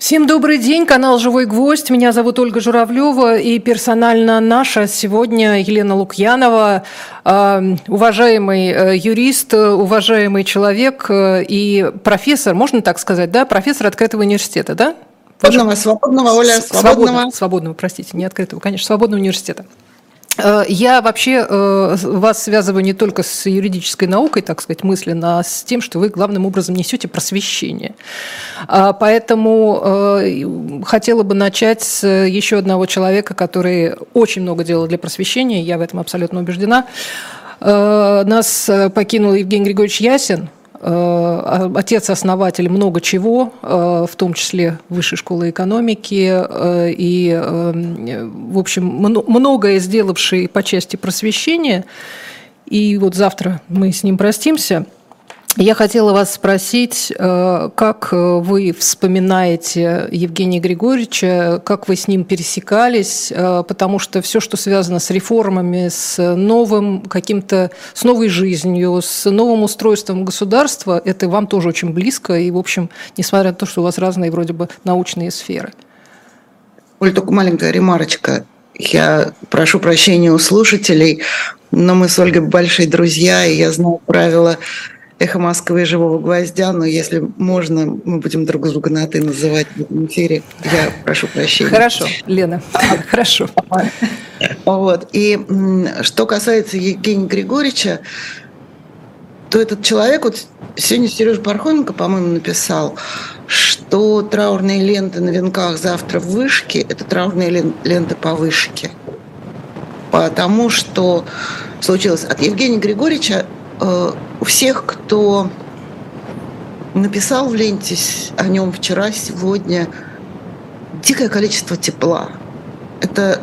Всем добрый день, канал «Живой гвоздь». Меня зовут Ольга Журавлева и персонально наша сегодня Елена Лукьянова, э, уважаемый э, юрист, уважаемый человек э, и профессор, можно так сказать, да, профессор открытого университета, да? Свободного, свободного, Оля, свободного. Свободного, свободного, простите, не открытого, конечно, свободного университета. Э, я вообще э, вас связываю не только с юридической наукой, так сказать, мысленно, а с тем, что вы главным образом несете просвещение. А, поэтому э, хотела бы начать с еще одного человека, который очень много делал для просвещения, я в этом абсолютно убеждена. Нас покинул Евгений Григорьевич Ясин – отец-основатель много чего, э, в том числе Высшей школы экономики, э, и, в общем, многое сделавший по части просвещения. И вот завтра мы с ним простимся – я хотела вас спросить, э, как э, вы вспоминаете Евгения Григорьевича, как вы с ним пересекались, э, потому что все, что связано с реформами, с новым каким-то, с новой жизнью, с новым устройством государства, это вам тоже очень близко, и, в общем, несмотря на то, что у вас разные вроде бы научные сферы. Оль, только маленькая ремарочка. Я прошу прощения у слушателей, но мы с Ольгой большие друзья, и я знаю правила «Эхо Москвы» и «Живого гвоздя», но если можно, мы будем друг друга на «ты» называть в этом эфире. Я прошу прощения. Хорошо, Лена, хорошо. Вот. И что касается Евгения Григорьевича, то этот человек, вот сегодня Сережа Пархоменко, по-моему, написал, что траурные ленты на венках завтра в вышке – это траурные ленты по вышке. Потому что случилось от Евгения Григорьевича у всех, кто написал в ленте о нем вчера, сегодня, дикое количество тепла. Это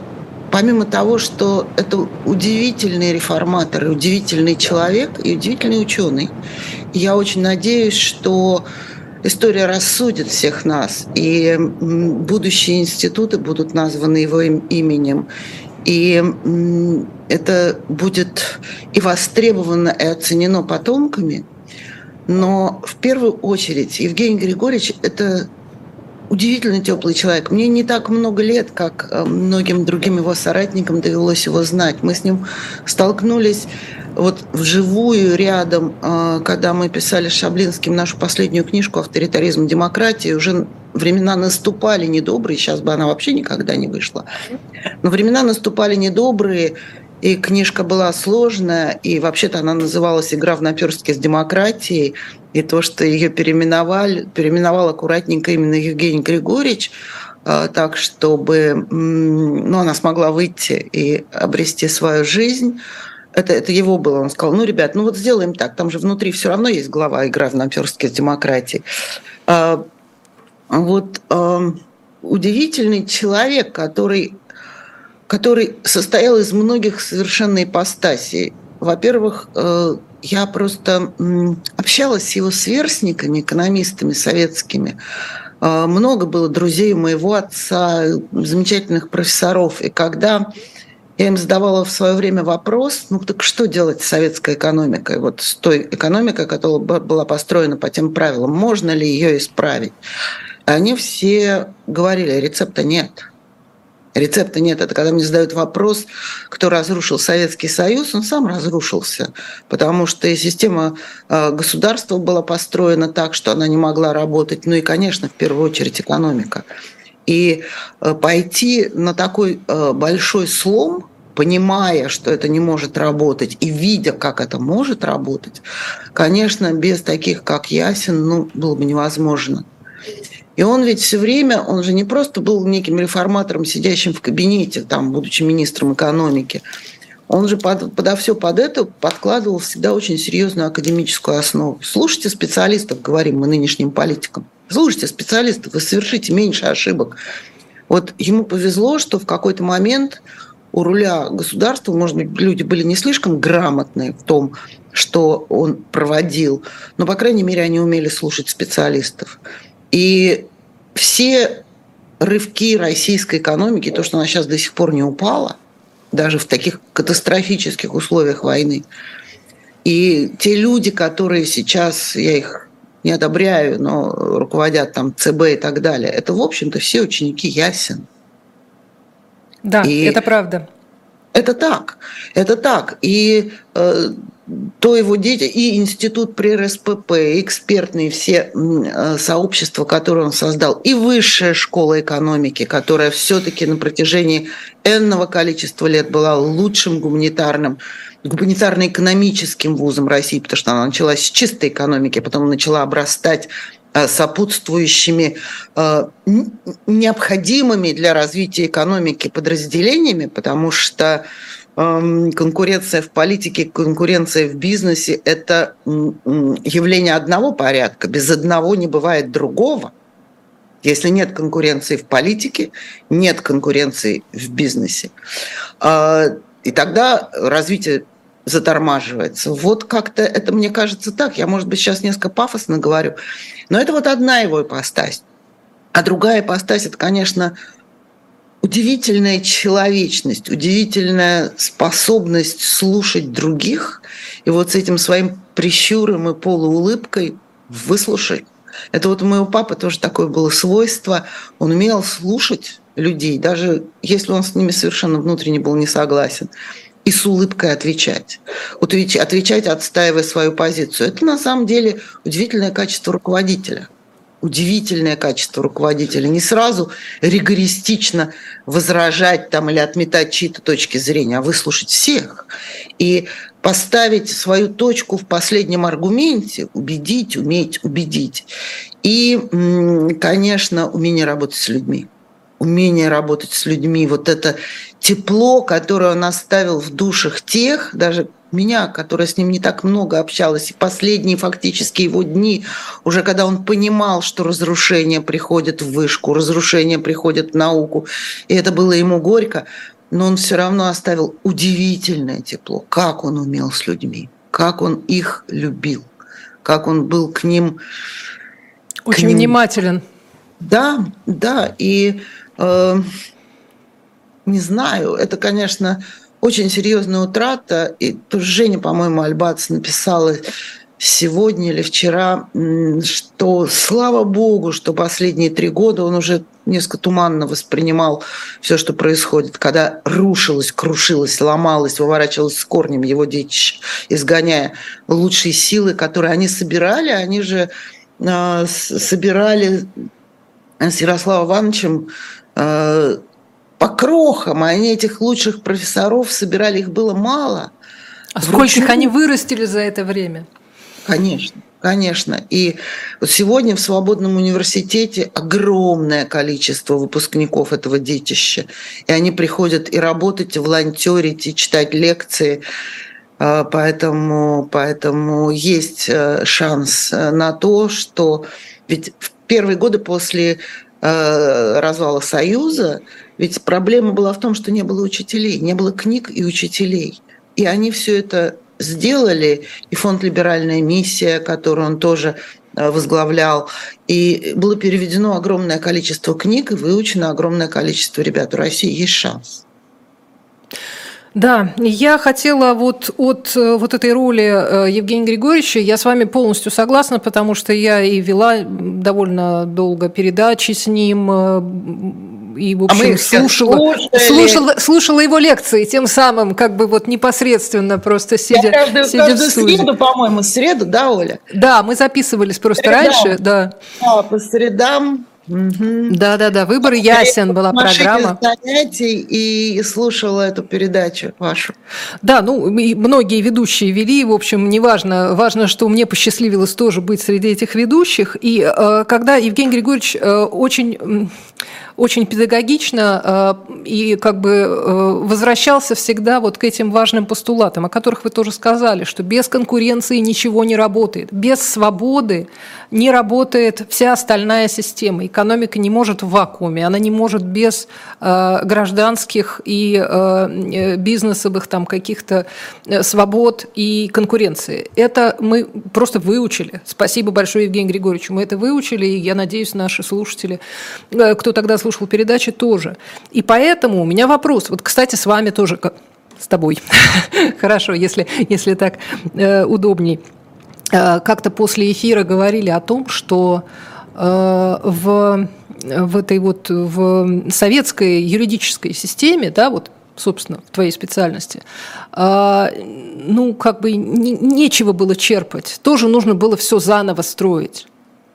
помимо того, что это удивительный реформатор, удивительный человек и удивительный ученый. Я очень надеюсь, что история рассудит всех нас, и будущие институты будут названы его именем, и это будет и востребовано, и оценено потомками. Но в первую очередь Евгений Григорьевич – это удивительно теплый человек. Мне не так много лет, как э, многим другим его соратникам довелось его знать. Мы с ним столкнулись вот вживую рядом, э, когда мы писали с Шаблинским нашу последнюю книжку «Авторитаризм и демократия», уже времена наступали недобрые, сейчас бы она вообще никогда не вышла. Но времена наступали недобрые, и книжка была сложная, и вообще-то она называлась «Игра в наперстке с демократией», и то, что ее переименовали, переименовал аккуратненько именно Евгений Григорьевич, э, так, чтобы ну, она смогла выйти и обрести свою жизнь. Это, это его было. Он сказал, ну, ребят, ну вот сделаем так, там же внутри все равно есть глава «Игра в наперстке с демократией». А, вот э, удивительный человек, который, который состоял из многих совершенно ипостасей. Во-первых, э, я просто общалась с его сверстниками, экономистами советскими. Э, много было друзей моего отца, замечательных профессоров. И когда я им задавала в свое время вопрос, ну так что делать с советской экономикой, вот с той экономикой, которая была построена по тем правилам, можно ли ее исправить? они все говорили, рецепта нет. Рецепта нет. Это когда мне задают вопрос, кто разрушил Советский Союз, он сам разрушился, потому что система э, государства была построена так, что она не могла работать. Ну и, конечно, в первую очередь экономика. И э, пойти на такой э, большой слом, понимая, что это не может работать, и видя, как это может работать, конечно, без таких, как Ясин, ну, было бы невозможно. И он ведь все время, он же не просто был неким реформатором, сидящим в кабинете, там, будучи министром экономики. Он же под, подо все под это подкладывал всегда очень серьезную академическую основу. Слушайте специалистов, говорим мы нынешним политикам. Слушайте специалистов, вы совершите меньше ошибок. Вот ему повезло, что в какой-то момент у руля государства, может быть, люди были не слишком грамотные в том, что он проводил, но, по крайней мере, они умели слушать специалистов. И все рывки российской экономики, то, что она сейчас до сих пор не упала, даже в таких катастрофических условиях войны, и те люди, которые сейчас, я их не одобряю, но руководят там ЦБ и так далее, это, в общем-то, все ученики Ясен. Да, и это правда. Это так, это так. И э, то его дети, и институт при РСПП, и экспертные все э, сообщества, которые он создал, и высшая школа экономики, которая все-таки на протяжении энного количества лет была лучшим гуманитарным, гуманитарно-экономическим вузом России, потому что она началась с чистой экономики, а потом начала обрастать э, сопутствующими э, необходимыми для развития экономики подразделениями, потому что конкуренция в политике, конкуренция в бизнесе – это явление одного порядка. Без одного не бывает другого. Если нет конкуренции в политике, нет конкуренции в бизнесе. А, и тогда развитие затормаживается. Вот как-то это, мне кажется, так. Я, может быть, сейчас несколько пафосно говорю, но это вот одна его ипостась. А другая ипостась – это, конечно, удивительная человечность, удивительная способность слушать других и вот с этим своим прищуром и полуулыбкой выслушать. Это вот у моего папы тоже такое было свойство. Он умел слушать людей, даже если он с ними совершенно внутренне был не согласен, и с улыбкой отвечать. Отвечать, отстаивая свою позицию. Это на самом деле удивительное качество руководителя – удивительное качество руководителя. Не сразу ригористично возражать там или отметать чьи-то точки зрения, а выслушать всех. И поставить свою точку в последнем аргументе, убедить, уметь убедить. И, конечно, умение работать с людьми. Умение работать с людьми, вот это тепло, которое он оставил в душах тех, даже меня, которая с ним не так много общалась, и последние фактически его дни, уже когда он понимал, что разрушение приходит в вышку, разрушение приходит в науку, и это было ему горько, но он все равно оставил удивительное тепло, как он умел с людьми, как он их любил, как он был к ним... Очень к ним... внимателен. Да, да, и э, не знаю, это, конечно, очень серьезная утрата. И тоже Женя, по-моему, Альбац написала сегодня или вчера, что слава богу, что последние три года он уже несколько туманно воспринимал все, что происходит, когда рушилось, крушилось, ломалось, выворачивалось с корнем его детище, изгоняя лучшие силы, которые они собирали. Они же э, собирали с Ярославом Ивановичем э, по крохам, а они этих лучших профессоров собирали, их было мало. А сколько их они вырастили за это время? Конечно. Конечно. И вот сегодня в Свободном университете огромное количество выпускников этого детища. И они приходят и работать, и волонтерить, и читать лекции. А, поэтому, поэтому есть э, шанс э, на то, что ведь в первые годы после э, развала Союза ведь проблема была в том, что не было учителей, не было книг и учителей. И они все это сделали, и фонд «Либеральная миссия», который он тоже э, возглавлял, и было переведено огромное количество книг и выучено огромное количество ребят. У России есть шанс. Да, я хотела вот от э, вот этой роли э, Евгения Григорьевича, я с вами полностью согласна, потому что я и вела довольно долго передачи с ним, и, в общем, а мы слушала, слушала, слушала его лекции, тем самым как бы вот непосредственно просто сидя, я каждую, сидя каждую в студии. среду, по-моему, среду, да, Оля? Да, мы записывались просто средам. раньше, да. А, по средам да, да, да. Выбор ясен была программа. занятий и слушала эту передачу вашу. Да, ну многие ведущие вели, в общем, неважно, важно, что мне посчастливилось тоже быть среди этих ведущих. И э, когда Евгений Григорьевич э, очень очень педагогично э, и как бы э, возвращался всегда вот к этим важным постулатам, о которых вы тоже сказали, что без конкуренции ничего не работает, без свободы не работает вся остальная система. Экономика не может в вакууме, она не может без э, гражданских и бизнесовых там каких-то свобод и конкуренции. Это мы просто выучили. Спасибо большое Евгению Григорьевичу. Мы это выучили, и я надеюсь, наши слушатели, кто тогда слушал передачи тоже. И поэтому у меня вопрос, вот, кстати, с вами тоже, с тобой, хорошо, если, если так э, удобней. как-то после эфира говорили о том, что в в этой вот в советской юридической системе, да, вот собственно, в твоей специальности, а, ну, как бы не, нечего было черпать. Тоже нужно было все заново строить.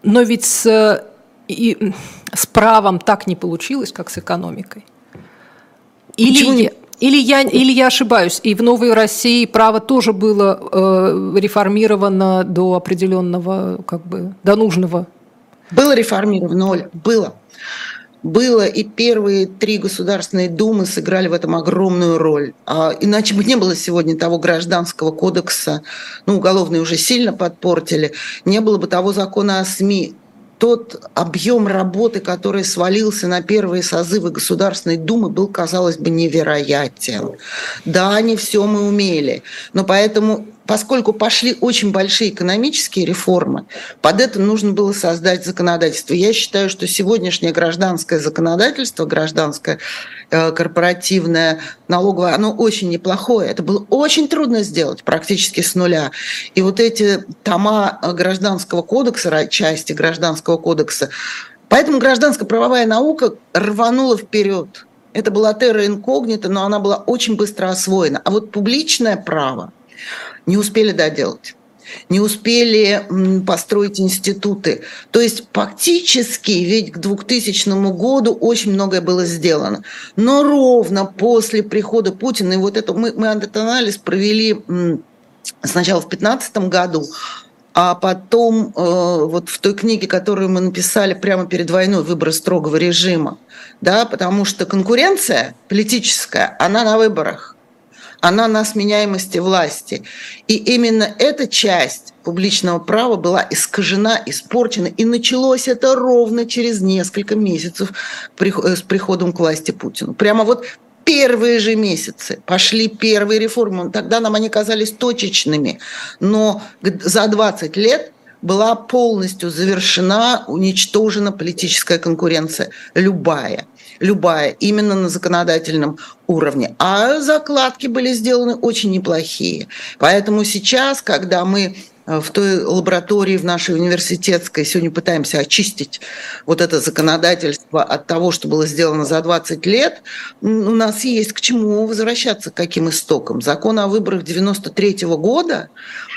Но ведь с, и, с правом так не получилось, как с экономикой. Или, я, или, я, или я ошибаюсь, и в Новой России право тоже было э, реформировано до определенного, как бы, до нужного. Было реформировано, Оля, было было, и первые три государственные думы сыграли в этом огромную роль. А иначе бы не было сегодня того гражданского кодекса, ну, уголовные уже сильно подпортили, не было бы того закона о СМИ, тот объем работы, который свалился на первые созывы Государственной Думы, был, казалось бы, невероятен. Да, не все мы умели, но поэтому поскольку пошли очень большие экономические реформы, под это нужно было создать законодательство. Я считаю, что сегодняшнее гражданское законодательство, гражданское э, корпоративное, налоговое, оно очень неплохое. Это было очень трудно сделать практически с нуля. И вот эти тома гражданского кодекса, части гражданского кодекса, поэтому гражданско-правовая наука рванула вперед. Это была терра инкогнита, но она была очень быстро освоена. А вот публичное право – не успели доделать не успели построить институты. То есть фактически ведь к 2000 году очень многое было сделано. Но ровно после прихода Путина, и вот это мы, мы этот анализ провели сначала в 2015 году, а потом э, вот в той книге, которую мы написали прямо перед войной «Выбор строгого режима», да, потому что конкуренция политическая, она на выборах она на сменяемости власти. И именно эта часть публичного права была искажена, испорчена, и началось это ровно через несколько месяцев э, с приходом к власти Путину. Прямо вот первые же месяцы пошли первые реформы. Тогда нам они казались точечными, но за 20 лет была полностью завершена, уничтожена политическая конкуренция, любая любая, именно на законодательном уровне. А закладки были сделаны очень неплохие. Поэтому сейчас, когда мы э, в той лаборатории в нашей университетской сегодня пытаемся очистить вот это законодательство от того, что было сделано за 20 лет, у нас есть к чему возвращаться, к каким истокам. Закон о выборах 93 -го года,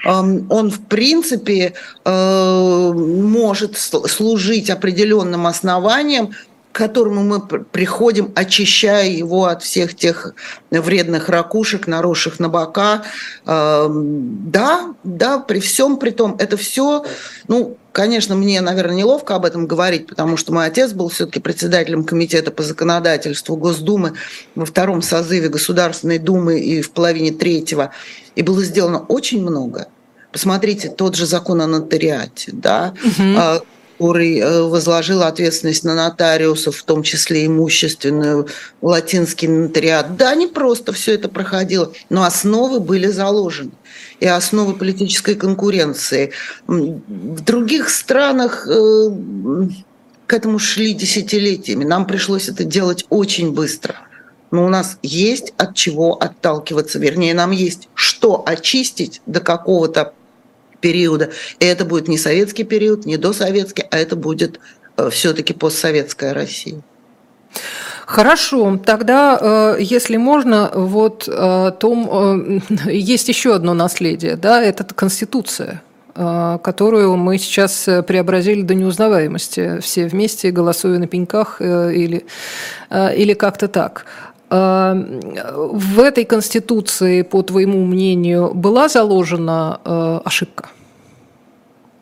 эм, он в принципе э, может служить определенным основанием к которому мы приходим, очищая его от всех тех вредных ракушек, наросших на бока. Эм, да, да, при всем при том, это все, ну, конечно, мне, наверное, неловко об этом говорить, потому что мой отец был все-таки председателем комитета по законодательству Госдумы во втором созыве Государственной Думы и в половине третьего. И было сделано очень много. Посмотрите, тот же закон о нотариате, да, угу который э, возложил ответственность на нотариусов, в том числе имущественную, латинский нотариат. Да, не просто все это проходило, но основы были заложены и основы политической конкуренции. В других странах э, к этому шли десятилетиями. Нам пришлось это делать очень быстро. Но у нас есть от чего отталкиваться, вернее, нам есть что очистить до какого-то периода. И это будет не советский период, не досоветский, а это будет э, все-таки постсоветская Россия. Хорошо, тогда, э, если можно, вот о том, э, есть еще одно наследие, да, это Конституция которую мы сейчас преобразили до неузнаваемости, все вместе, голосуя на пеньках или, или как-то так. В этой Конституции, по твоему мнению, была заложена ошибка?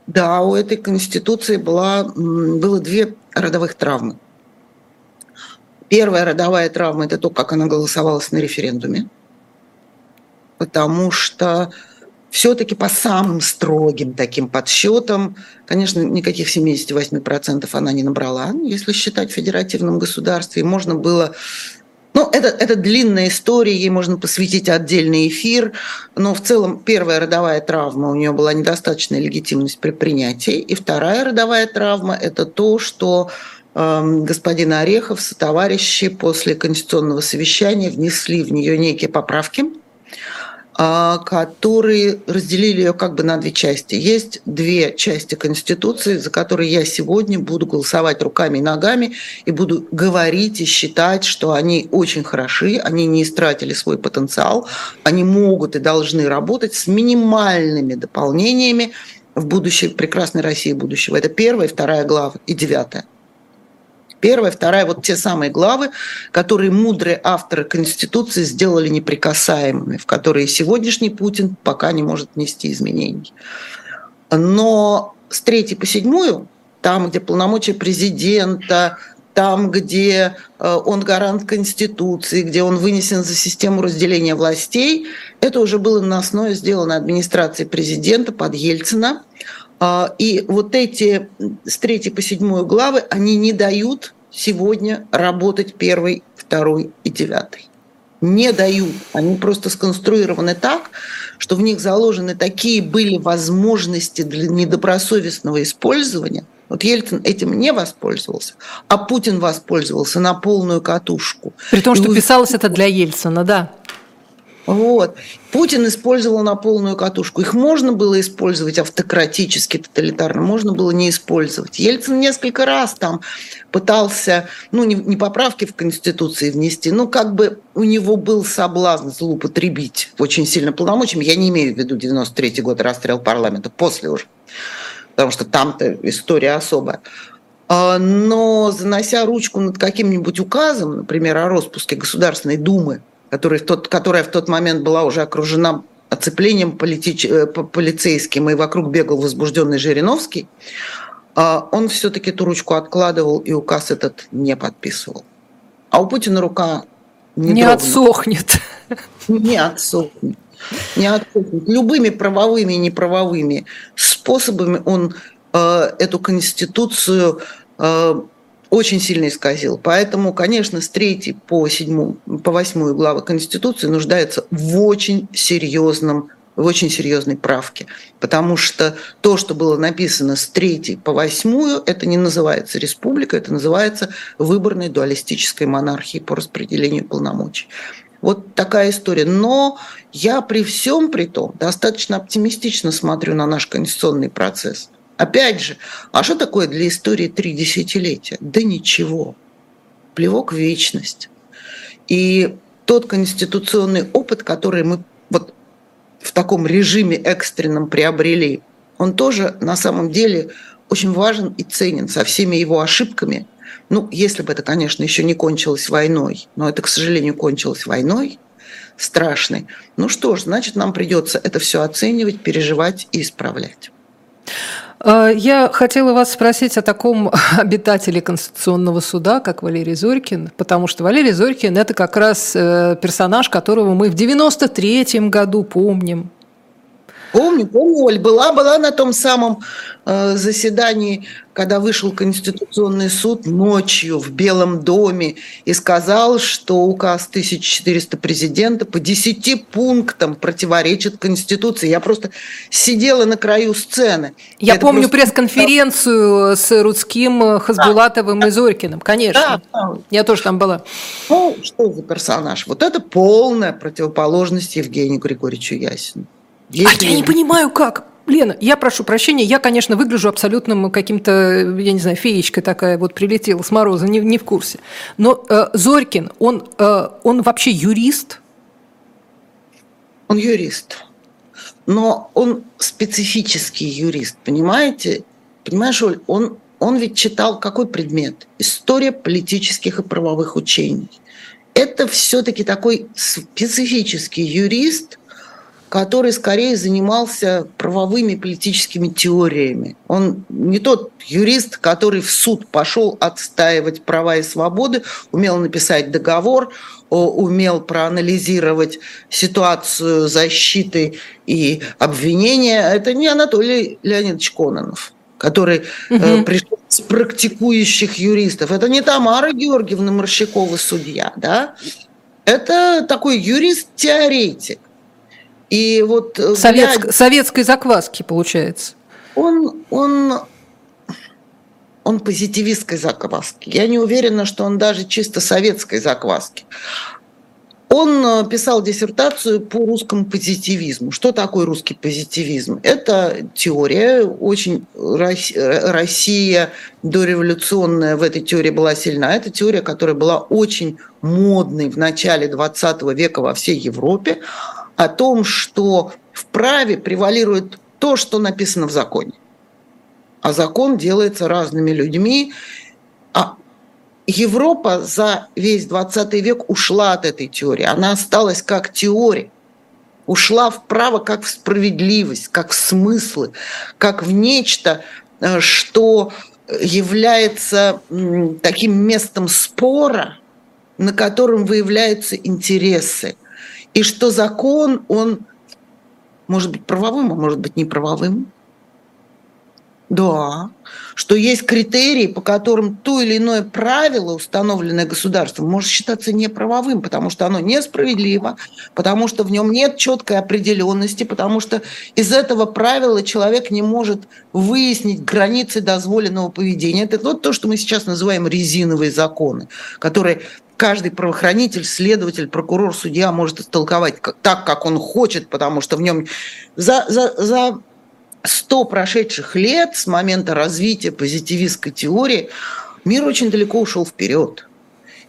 Да, у этой конституции была, было две родовых травмы. Первая родовая травма – это то, как она голосовалась на референдуме. Потому что все-таки по самым строгим таким подсчетам, конечно, никаких 78% она не набрала, если считать в федеративном государстве. Можно было ну, это, это длинная история, ей можно посвятить отдельный эфир, но в целом первая родовая травма, у нее была недостаточная легитимность при принятии, и вторая родовая травма – это то, что э, господин Орехов со товарищи после конституционного совещания внесли в нее некие поправки, которые разделили ее как бы на две части. Есть две части Конституции, за которые я сегодня буду голосовать руками и ногами и буду говорить и считать, что они очень хороши, они не истратили свой потенциал, они могут и должны работать с минимальными дополнениями в будущее прекрасной России будущего. Это первая, вторая глава и девятая. Первая, вторая, вот те самые главы, которые мудрые авторы Конституции сделали неприкасаемыми, в которые сегодняшний Путин пока не может внести изменений. Но с третьей по седьмую, там, где полномочия президента, там, где э, он гарант Конституции, где он вынесен за систему разделения властей, это уже было на основе сделано администрацией президента под Ельцина. А, и вот эти с третьей по седьмую главы, они не дают сегодня работать первый, второй и девятый. Не дают. Они просто сконструированы так, что в них заложены такие были возможности для недобросовестного использования. Вот Ельцин этим не воспользовался, а Путин воспользовался на полную катушку. При том, что и писалось это для Ельцина, да. Вот. Путин использовал на полную катушку. Их можно было использовать автократически, тоталитарно, можно было не использовать. Ельцин несколько раз там пытался, ну, не, не поправки в Конституции внести, но как бы у него был соблазн злоупотребить очень сильно полномочиями. Я не имею в виду 93 год расстрел парламента, после уже, потому что там-то история особая. А, но занося ручку над каким-нибудь указом, например, о распуске Государственной Думы, который тот, которая в тот момент была уже окружена оцеплением политич... Э, полицейским, и вокруг бегал возбужденный Жириновский, а он все-таки эту ручку откладывал и указ этот не подписывал. А у Путина рука не, не отсохнет. Не отсохнет. Не отсохнет. Любыми правовыми и неправовыми способами он э, эту конституцию э, очень сильно исказил. Поэтому, конечно, с 3 по 7, по 8 главы Конституции нуждается в очень серьезном в очень серьезной правке. Потому что то, что было написано с 3 по 8, это не называется республика, это называется выборной дуалистической монархией по распределению полномочий. Вот такая история. Но я при всем при том достаточно оптимистично смотрю на наш конституционный процесс. Опять же, а что такое для истории три десятилетия? Да ничего. Плевок в вечность. И тот конституционный опыт, который мы вот в таком режиме экстренном приобрели, он тоже на самом деле очень важен и ценен со всеми его ошибками. Ну, если бы это, конечно, еще не кончилось войной, но это, к сожалению, кончилось войной страшной. Ну что ж, значит, нам придется это все оценивать, переживать и исправлять. А, я хотела вас спросить о таком обитателе Конституционного суда, как Валерий Зорькин, потому что Валерий Зорькин – это как раз э, персонаж, которого мы в 93-м году помним. Помню, помню, Оль, была, была на том самом э, заседании, когда вышел Конституционный суд ночью в Белом доме и сказал, что указ 1400 президента по 10 пунктам противоречит Конституции. Я просто сидела на краю сцены. Я Это помню просто... пресс-конференцию с Рудским, Хасбулатовым да, и Зорькиным, конечно. Да, Я тоже там была. Ну, что за персонаж? Вот это полная противоположность Евгению Григорьевичу Ясину. Если... А я не понимаю, как. Лена, я прошу прощения, я, конечно, выгляжу абсолютным каким-то, я не знаю, феечкой такая вот прилетела с мороза, не, не в курсе. Но э, Зорькин, он, э, он вообще юрист? Он юрист. Но он специфический юрист, понимаете? Понимаешь, Оль, он, он ведь читал какой предмет? История политических и правовых учений. Это все-таки такой специфический юрист – который скорее занимался правовыми политическими теориями. Он не тот юрист, который в суд пошел отстаивать права и свободы, умел написать договор, умел проанализировать ситуацию защиты и обвинения. Это не Анатолий Леонидович Кононов который угу. пришел с практикующих юристов. Это не Тамара Георгиевна Морщакова, судья, да? Это такой юрист-теоретик. И вот э, Советск, глядя, советской закваски получается. Он, он, он позитивистской закваски. Я не уверена, что он даже чисто советской закваски. Он э, писал диссертацию по русскому позитивизму. Что такое русский позитивизм? Это теория, очень Россия дореволюционная в этой теории была сильна. Это теория, которая была очень модной в начале 20 века во всей Европе, о том, что в праве превалирует то, что написано в законе. А закон делается разными людьми, а Европа за весь 20 век ушла от этой теории. Она осталась как теория. Ушла вправо как в справедливость, как в смыслы, как в нечто, э, что является таким местом спора, на котором выявляются интересы. И что закон, он может быть правовым, а может быть неправовым. Да, что есть критерии, по которым то или иное правило, установленное государством, может считаться неправовым, потому что оно несправедливо, потому что в нем нет четкой определенности, потому что из этого правила человек не может выяснить границы дозволенного поведения. Это вот то, что мы сейчас называем резиновые законы, которые каждый правоохранитель, следователь, прокурор, судья может истолковать так, как он хочет, потому что в нем за, за, за 100 прошедших лет с момента развития позитивистской теории мир очень далеко ушел вперед.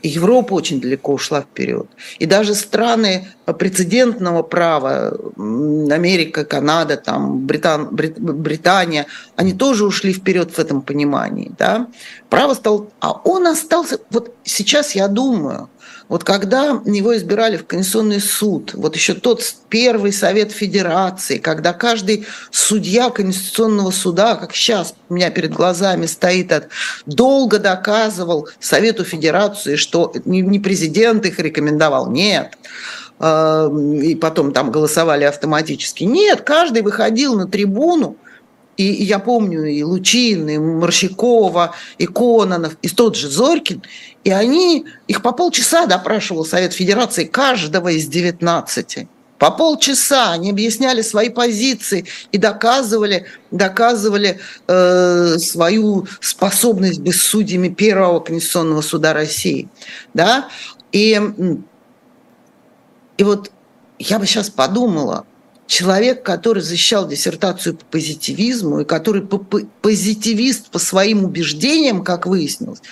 И Европа очень далеко ушла вперед. И даже страны прецедентного права, Америка, Канада, там, Британ, Брит, Британия, они тоже ушли вперед в этом понимании. Да? Право стало... А он остался... Вот сейчас я думаю, вот когда его избирали в Конституционный суд, вот еще тот первый Совет Федерации, когда каждый судья Конституционного суда, как сейчас у меня перед глазами стоит, долго доказывал Совету Федерации, что не президент их рекомендовал, нет, а, и потом там голосовали автоматически. Нет, каждый выходил на трибуну, и, я помню и Лучин, и Морщакова, и Кононов, и тот же Зорькин, и они, их по полчаса допрашивал Совет Федерации каждого из 19. По полчаса они объясняли свои позиции и доказывали, доказывали э, свою способность быть судьями Первого Конституционного суда России. Да? И, и вот я бы сейчас подумала, человек, который защищал диссертацию по позитивизму и который позитивист по своим убеждениям, как выяснилось,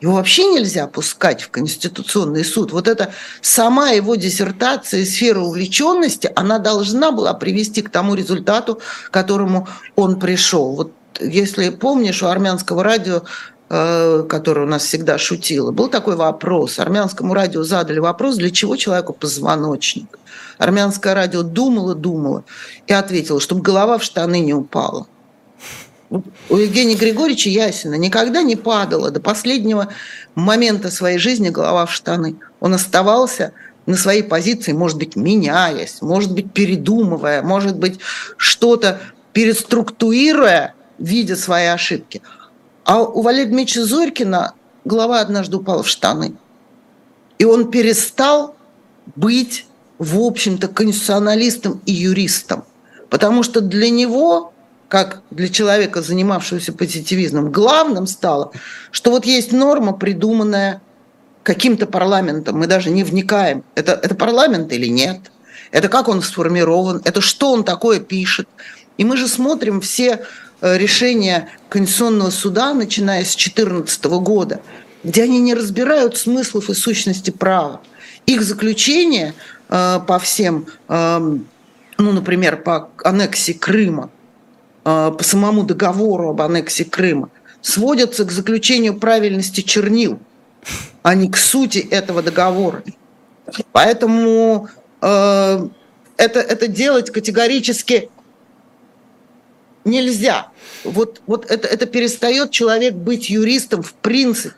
его вообще нельзя пускать в Конституционный суд. Вот это сама его диссертация, сфера увлеченности, она должна была привести к тому результату, к которому он пришел. Вот если помнишь, у армянского радио э, которое у нас всегда шутило, был такой вопрос. Армянскому радио задали вопрос, для чего человеку позвоночник. Армянское радио думало, думало и ответило, чтобы голова в штаны не упала. У Евгения Григорьевича Ясина никогда не падала до последнего момента своей жизни голова в штаны. Он оставался на своей позиции, может быть, меняясь, может быть, передумывая, может быть, что-то переструктурируя, видя свои ошибки. А у Валерия Дмитриевича Зорькина голова однажды упала в штаны. И он перестал быть в общем-то, конституционалистом и юристом. Потому что для него, как для человека, занимавшегося позитивизмом, главным стало, что вот есть норма, придуманная каким-то парламентом, мы даже не вникаем, это, это парламент или нет, это как он сформирован, это что он такое пишет. И мы же смотрим все решения Конституционного суда, начиная с 2014 года, где они не разбирают смыслов и сущности права. Их заключение Э, по всем, эм, ну, например, по аннексии Крыма, э, по самому договору об аннексии Крыма, сводятся к заключению правильности чернил, а не к сути этого договора. Поэтому э, это, это делать категорически нельзя. Вот, вот это, это перестает человек быть юристом в принципе.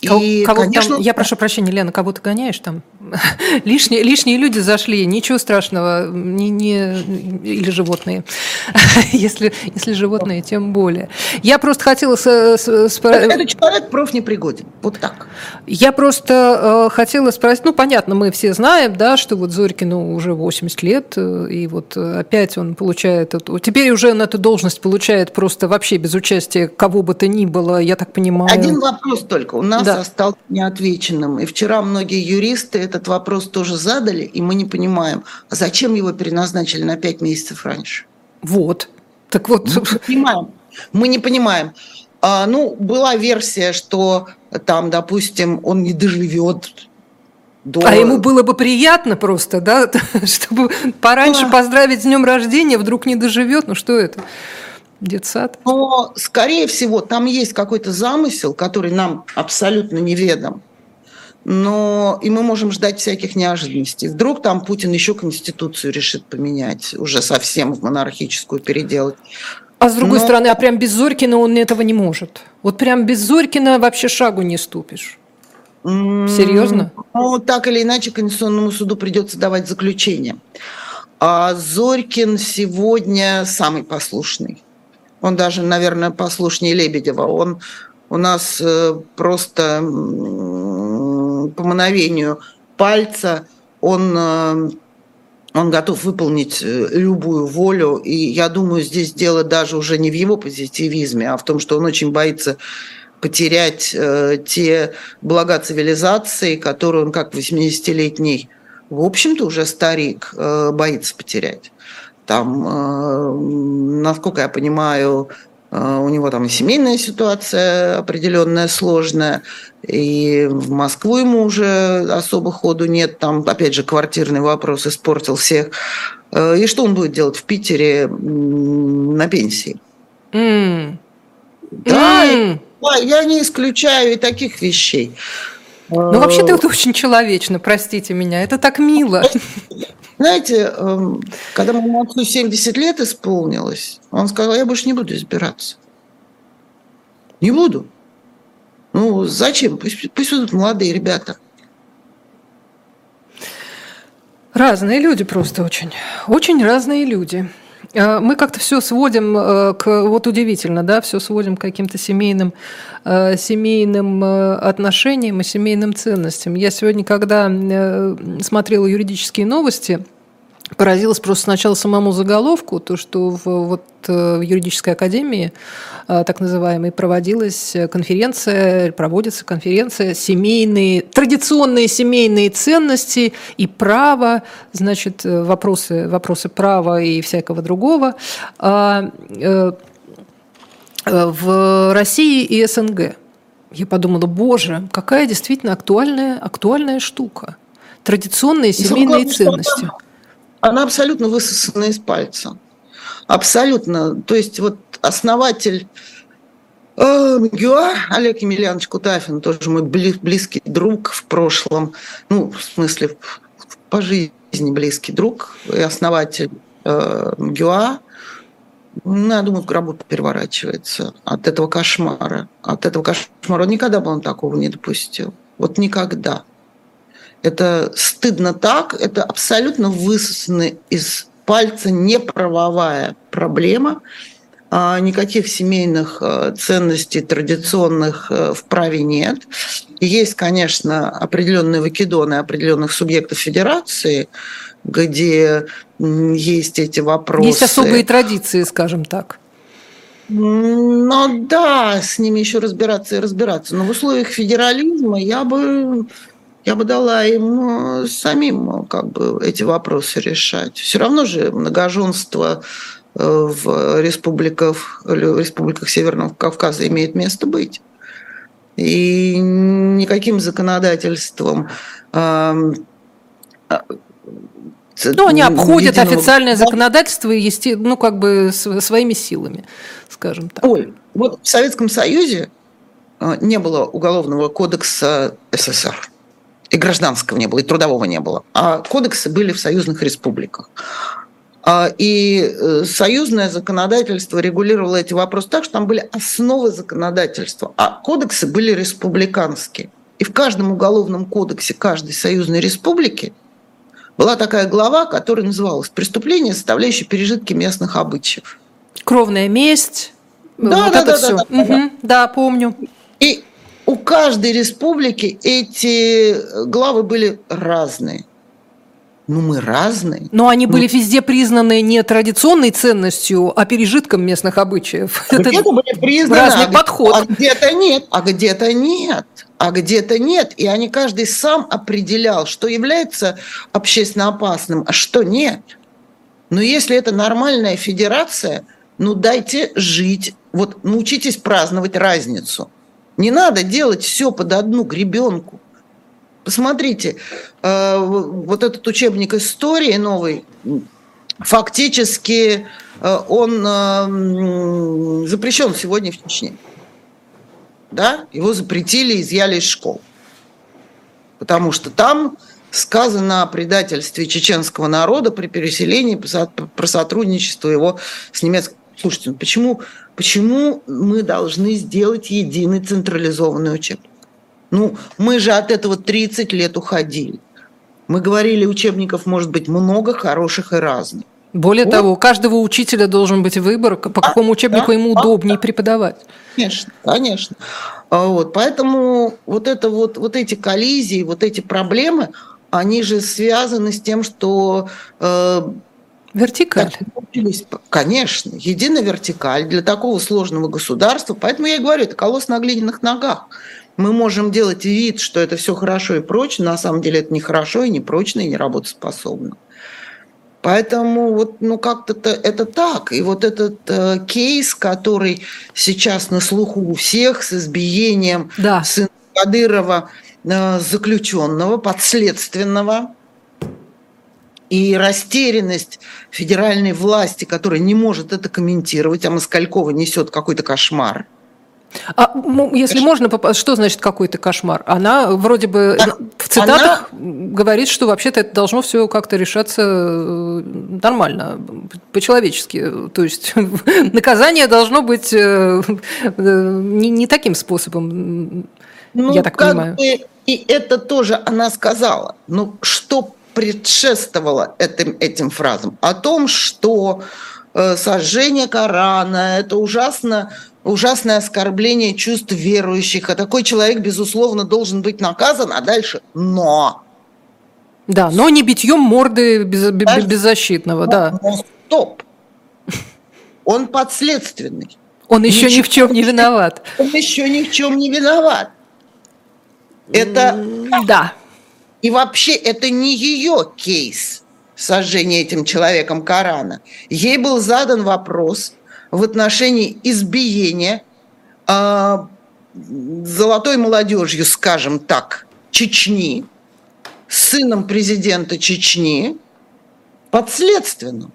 И, кого конечно, там, я прошу прощения, Лена, кого ты гоняешь там? лишние, лишние люди зашли, ничего страшного, не, не, или животные. если, если животные, тем более. Я просто хотела... Спросить... Это человек профнепригоден, вот так. Я просто э, хотела спросить, ну, понятно, мы все знаем, да, что вот Зорькину уже 80 лет, э, и вот опять он получает... Теперь уже на эту должность получает просто вообще без участия кого бы то ни было, я так понимаю. Один вопрос только. У нас да. остался неотвеченным. И вчера многие юристы это этот вопрос тоже задали, и мы не понимаем, а зачем его переназначили на пять месяцев раньше? Вот. Так вот. Мы не понимаем. Мы не понимаем. А, ну, была версия, что там, допустим, он не доживет до... А ему было бы приятно просто, да, чтобы пораньше да. поздравить с днем рождения, вдруг не доживет, ну что это? Детсад? Но, скорее всего, там есть какой-то замысел, который нам абсолютно неведом. Но и мы можем ждать всяких неожиданностей. Вдруг там Путин еще конституцию решит поменять, уже совсем в монархическую переделать. А с другой Но... стороны, а прям без Зорькина он этого не может. Вот прям без Зорькина вообще шагу не ступишь. Серьезно? Ну, так или иначе, Конституционному суду придется давать заключение. А Зорькин сегодня самый послушный. Он даже, наверное, послушнее Лебедева. Он у нас э, просто по мановению пальца он, э, он готов выполнить э, любую волю. И я думаю, здесь дело даже уже не в его позитивизме, а в том, что он очень боится потерять те блага цивилизации, которые он как 80-летний, в общем-то, уже старик, боится потерять. Там, э, насколько я понимаю, э, у него там и семейная ситуация определенная, сложная, и в Москву ему уже особо ходу нет, там, опять же, квартирный вопрос испортил всех. Э, и что он будет делать в Питере на пенсии? Mm. Да, mm. я не исключаю и таких вещей. Ну, вообще-то это очень человечно, простите меня. Это так мило. Знаете, эм, когда моему отцу 70 лет исполнилось, он сказал, я больше не буду избираться. Не буду. Ну, зачем? Пусть, пусть идут молодые ребята. Разные люди просто очень. Очень разные люди. А, мы как-то все сводим э, к, вот удивительно, да, все сводим к каким-то семейным, э, семейным э, отношениям и семейным ценностям. Я сегодня, когда смотрела юридические новости, поразилась просто сначала самому заголовку, то, что в, вот, в юридической академии так называемой проводилась конференция, проводится конференция семейные, традиционные семейные ценности и право, значит, вопросы, вопросы права и всякого другого а, э, в России и СНГ. Я подумала, боже, какая действительно актуальная, актуальная штука. Традиционные семейные ценности. Она абсолютно высосана из пальца. Абсолютно. То есть вот основатель э, МГУА Олег Емельянович Кутафин, тоже мой близкий друг в прошлом, ну, в смысле, по жизни близкий друг и основатель э, МГУА, ну, я думаю, в гробу переворачивается от этого кошмара. От этого кошмара. Он никогда бы он такого не допустил. Вот никогда. Это стыдно так, это абсолютно высосанная из пальца неправовая проблема. А никаких семейных э, ценностей традиционных э, в праве нет. Есть, конечно, определенные выкидоны определенных субъектов федерации, где есть эти вопросы. Есть особые традиции, скажем так. Ну да, с ними еще разбираться и разбираться. Но в условиях федерализма я бы я бы дала им самим как бы эти вопросы решать. Все равно же многоженство э, в республиках, республиках Северного Кавказа имеет место быть. И никаким законодательством ну, они обходят единого... официальное законодательство, есте... ну, как бы своими силами, скажем так. Ой, вот в Советском Союзе э, не было уголовного кодекса СССР и гражданского не было, и трудового не было. А кодексы были в союзных республиках. А, и э, союзное законодательство регулировало эти вопросы так, что там были основы законодательства, а кодексы были республиканские. И в каждом уголовном кодексе каждой союзной республики была такая глава, которая называлась «Преступление, составляющее пережитки местных обычаев». Кровная месть. Да, вот да, это да, все. Да, да, угу, да, помню. И у каждой республики эти главы были разные. Ну, мы разные. Но они были ну, везде признаны не традиционной ценностью, а пережитком местных обычаев. А где-то были признаны, разный а подход. А где-то нет, а где-то нет, а где-то нет. И они каждый сам определял, что является общественно опасным, а что нет. Но если это нормальная федерация, ну дайте жить. Вот научитесь праздновать разницу. Не надо делать все под одну гребенку. Посмотрите, э, вот этот учебник истории новый, фактически э, он э, запрещен сегодня в Чечне. Да? Его запретили, изъяли из школ. Потому что там сказано о предательстве чеченского народа при переселении, про сотрудничество его с немецким. Слушайте, ну почему, почему мы должны сделать единый централизованный учебник? Ну, мы же от этого 30 лет уходили. Мы говорили, учебников может быть много, хороших и разных. Более вот. того, у каждого учителя должен быть выбор, по а, какому учебнику да, ему удобнее да, преподавать. Конечно, конечно. А вот, поэтому вот, это вот, вот эти коллизии, вот эти проблемы, они же связаны с тем, что... Э, Вертикаль. Конечно, единая вертикаль для такого сложного государства. Поэтому я и говорю, это колосс на глиняных ногах мы можем делать вид, что это все хорошо и прочно, на самом деле это не хорошо и не прочно и не работоспособно. Поэтому вот, ну как-то это так. И вот этот э, кейс, который сейчас на слуху у всех с избиением да. сына Кадырова, э, заключенного, подследственного, и растерянность федеральной власти, которая не может это комментировать, а Москалькова несет какой-то кошмар – а, если можно, что значит какой-то кошмар? Она вроде бы а, в цитатах она... говорит, что вообще-то это должно все как-то решаться э, нормально, по-человечески. То есть наказание должно быть э, э, не, не таким способом, ну, я так понимаю. Бы, и это тоже она сказала. Ну, что предшествовало этим, этим фразам? О том, что э, сожжение Корана – это ужасно ужасное оскорбление чувств верующих, а такой человек, безусловно, должен быть наказан, а дальше «но». Да, но не битьем морды без, дальше, беззащитного, но, да. Но стоп. Он подследственный. Он еще Ничего, ни в чем не виноват. Он еще ни в чем не виноват. Это... Да. И вообще это не ее кейс сожжения этим человеком Корана. Ей был задан вопрос – в отношении избиения э, золотой молодежью, скажем так, Чечни, сыном президента Чечни, подследственным.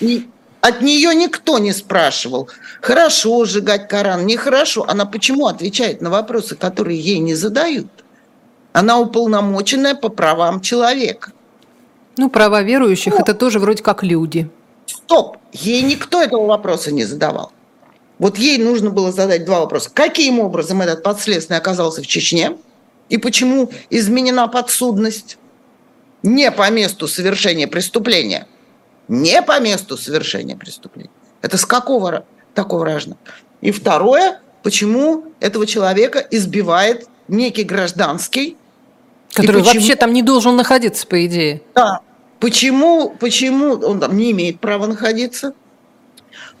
И от нее никто не спрашивал, хорошо сжигать Коран, нехорошо. Она почему отвечает на вопросы, которые ей не задают? Она уполномоченная по правам человека. Ну, права верующих ну, – это тоже вроде как люди. Стоп! Ей никто этого вопроса не задавал. Вот ей нужно было задать два вопроса. Каким образом этот подследственный оказался в Чечне? И почему изменена подсудность? Не по месту совершения преступления. Не по месту совершения преступления. Это с какого такого рожна? И второе, почему этого человека избивает некий гражданский, Который почему... вообще там не должен находиться, по идее. Да, Почему, почему он там не имеет права находиться?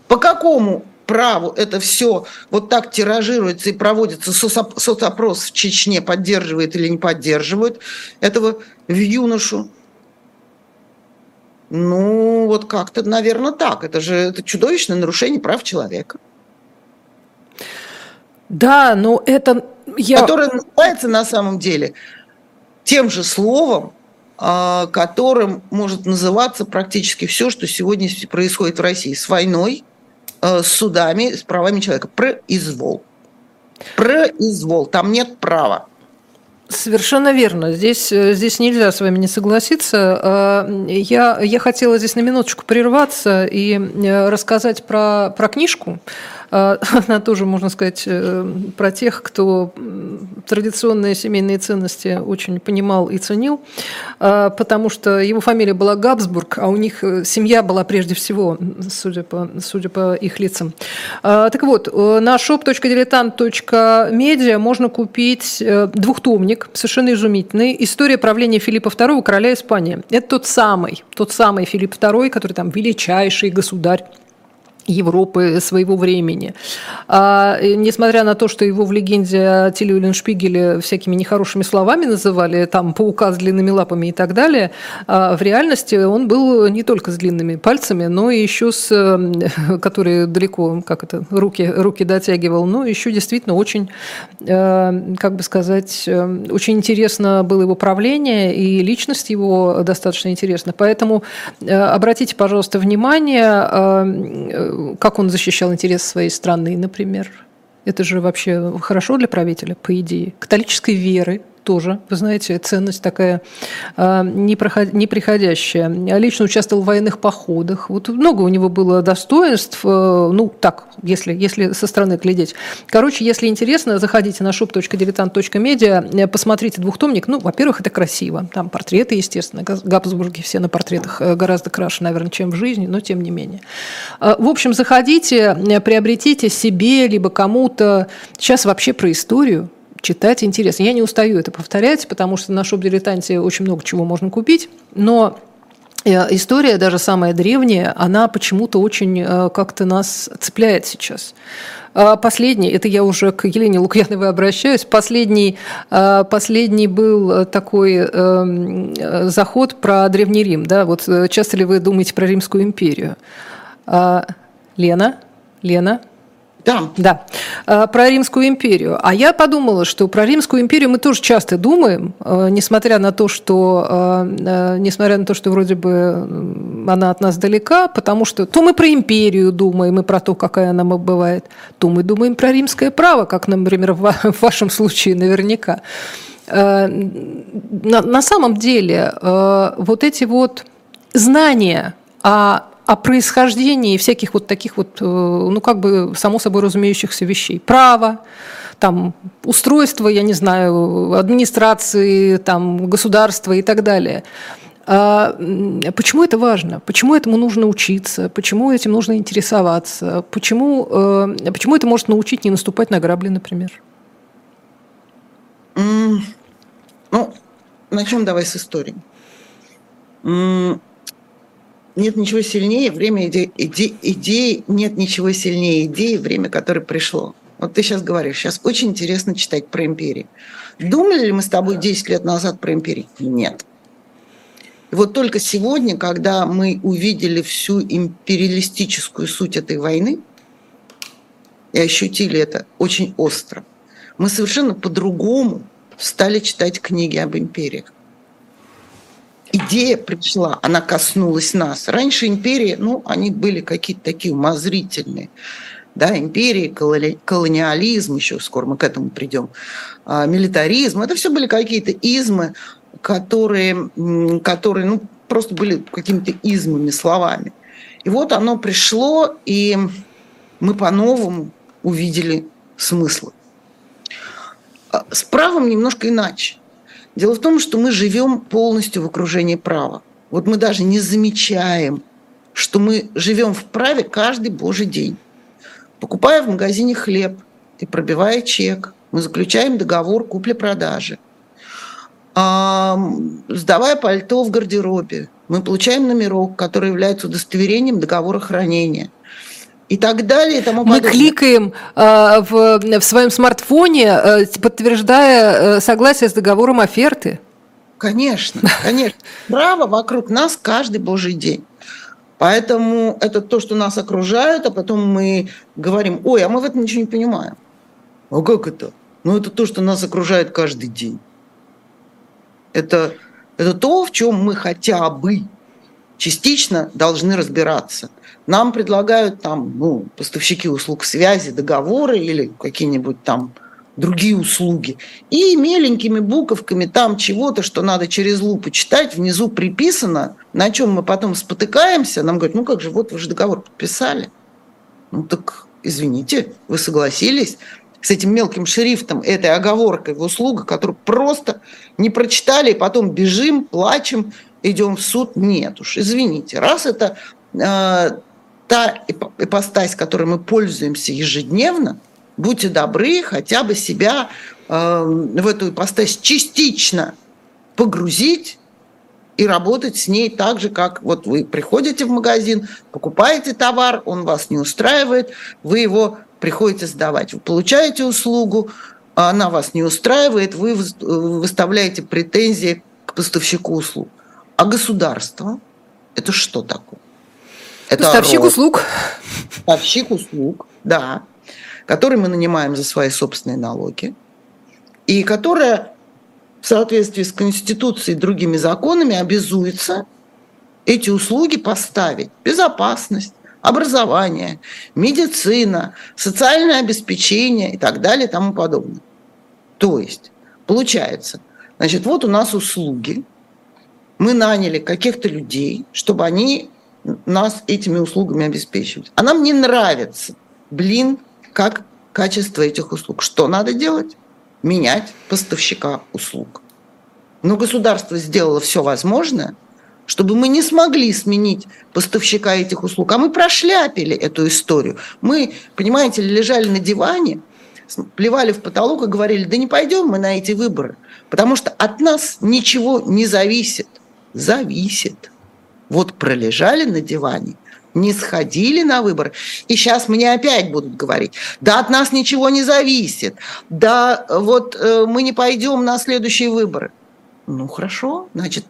По какому праву это все вот так тиражируется и проводится соцопрос в Чечне, поддерживает или не поддерживает этого в юношу? Ну, вот как-то, наверное, так. Это же это чудовищное нарушение прав человека. Да, но это... Я... Которое называется на самом деле тем же словом, а, которым может называться практически все, что сегодня происходит в России с войной, а, с судами, с правами человека. Произвол. Произвол. Там нет права. Совершенно верно. Здесь, э, здесь нельзя с вами не согласиться. А, я, я хотела здесь на минуточку прерваться и э, рассказать про, про книжку. Она тоже, можно сказать, э, про тех, кто традиционные семейные ценности очень понимал и ценил, а, потому что его фамилия была Габсбург, а у них э, семья была прежде всего, судя по, судя по их лицам. А, так вот, э, на shop.diletant.media можно купить двухтомник, совершенно изумительный, «История правления Филиппа II, короля Испании». Это тот самый, тот самый Филипп II, который там величайший государь Европы своего времени. А, несмотря на то, что его в легенде о Тиле всякими нехорошими словами называли, там, паука с длинными лапами и так далее, а в реальности он был не только с длинными пальцами, но и еще с, которые далеко, как это, руки, руки дотягивал, но еще действительно очень, э, как бы сказать, э, очень интересно было его правление, и личность его достаточно интересна. Поэтому э, обратите, пожалуйста, внимание, как он защищал интересы своей страны, например. Это же вообще хорошо для правителя, по идее. Католической веры тоже, вы знаете, ценность такая э, неприходящая. Лично участвовал в военных походах. Вот много у него было достоинств, э, ну так, если, если со стороны глядеть. Короче, если интересно, заходите на shop.diletant.media, посмотрите двухтомник. Ну, во-первых, это красиво. Там портреты, естественно. Габсбурги все на портретах э, гораздо краше, наверное, чем в жизни, но тем не менее. Э, в общем, заходите, приобретите себе, либо кому-то. Сейчас вообще про историю читать интересно. Я не устаю это повторять, потому что на шоп-дилетанте очень много чего можно купить, но э, история, даже самая древняя, она почему-то очень э, как-то нас цепляет сейчас. А последний, это я уже к Елене Лукьяновой обращаюсь, последний, э, последний был такой эм, заход про Древний Рим. Да? Вот часто ли вы думаете про Римскую империю? А, Лена? Лена? Да. Да. А, про Римскую империю. А я подумала, что про Римскую империю мы тоже часто думаем, а, несмотря на то, что, а, несмотря на то, что вроде бы она от нас далека, потому что то мы про империю думаем и про то, какая она бывает, то мы думаем про римское право, как, например, в вашем случае наверняка. На, на самом деле вот эти вот знания о о происхождении всяких вот таких вот, э, ну, как бы, само собой разумеющихся вещей. Право, там, устройство, я не знаю, администрации, там, государства и так далее. А почему это важно? Почему этому нужно учиться? Почему этим нужно интересоваться? Почему, э, почему это может научить не наступать на грабли, например? Mm, ну, начнем давай с истории. Mm, нет ничего сильнее, время идей, иде, идей, нет ничего сильнее идеи, время, которое пришло. Вот ты сейчас говоришь, сейчас очень интересно читать про империи. Думали ли мы с тобой 10 лет назад про империи? Нет. И вот только сегодня, когда мы увидели всю империалистическую суть этой войны и ощутили это очень остро, мы совершенно по-другому стали читать книги об империях идея пришла, она коснулась нас. Раньше империи, ну, они были какие-то такие умозрительные. Да, империи, колониализм, еще скоро мы к этому придем, а, милитаризм, это все были какие-то измы, которые, которые ну, просто были какими-то измами, словами. И вот оно пришло, и мы по-новому увидели смыслы. А, с правом немножко иначе. Дело в том, что мы живем полностью в окружении права. Вот мы даже не замечаем, что мы живем в праве каждый божий день. Покупая в магазине хлеб и пробивая чек, мы заключаем договор купли-продажи. Сдавая пальто в гардеробе, мы получаем номерок, который является удостоверением договора хранения – и так далее. И тому Мы кликаем э, в, в своем смартфоне, э, подтверждая э, согласие с договором оферты. Конечно, конечно. Право вокруг нас каждый божий день. Поэтому это то, что нас окружает, а потом мы говорим, ой, а мы в этом ничего не понимаем. А как это? Ну, это то, что нас окружает каждый день. Это, это то, в чем мы хотя бы частично должны разбираться. Нам предлагают там, ну, поставщики услуг связи, договоры или какие-нибудь там другие услуги. И меленькими буковками там чего-то, что надо через лупу читать, внизу приписано, на чем мы потом спотыкаемся. Нам говорят, ну как же, вот вы же договор подписали. Ну так, извините, вы согласились. с этим мелким шрифтом, этой оговоркой в услугах, которую просто не прочитали, и потом бежим, плачем, идем в суд. Нет уж, извините. Раз это э, та ипостась, которой мы пользуемся ежедневно, будьте добры, хотя бы себя э, в эту ипостась частично погрузить и работать с ней так же, как вот вы приходите в магазин, покупаете товар, он вас не устраивает, вы его приходите сдавать. Вы получаете услугу, а она вас не устраивает, вы выставляете претензии к поставщику услуг. А государство – это что такое? Это Поставщик услуг. Поставщик услуг, да, который мы нанимаем за свои собственные налоги, и которая в соответствии с Конституцией и другими законами обязуется эти услуги поставить. Безопасность, образование, медицина, социальное обеспечение и так далее и тому подобное. То есть, получается, значит, вот у нас услуги, мы наняли каких-то людей, чтобы они нас этими услугами обеспечивать. А нам не нравится, блин, как качество этих услуг. Что надо делать? Менять поставщика услуг. Но государство сделало все возможное, чтобы мы не смогли сменить поставщика этих услуг. А мы прошляпили эту историю. Мы, понимаете, лежали на диване, плевали в потолок и говорили, да не пойдем мы на эти выборы, потому что от нас ничего не зависит. Зависит вот пролежали на диване, не сходили на выборы, и сейчас мне опять будут говорить, да от нас ничего не зависит, да вот э, мы не пойдем на следующие выборы. Ну хорошо, значит,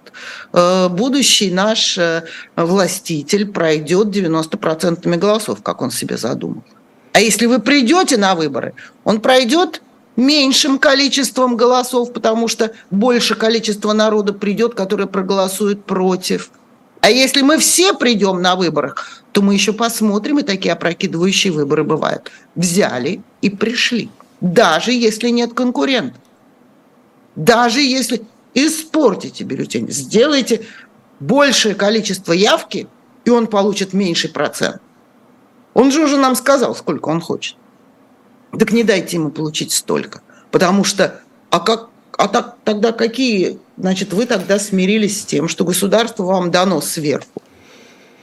э, будущий наш э, властитель пройдет 90% голосов, как он себе задумал. А если вы придете на выборы, он пройдет меньшим количеством голосов, потому что больше количества народа придет, которое проголосует против. А если мы все придем на выборах, то мы еще посмотрим, и такие опрокидывающие выборы бывают. Взяли и пришли. Даже если нет конкурентов. Даже если испортите бюллетень, сделайте большее количество явки, и он получит меньший процент. Он же уже нам сказал, сколько он хочет. Так не дайте ему получить столько. Потому что, а как а так, тогда какие, значит, вы тогда смирились с тем, что государство вам дано сверху.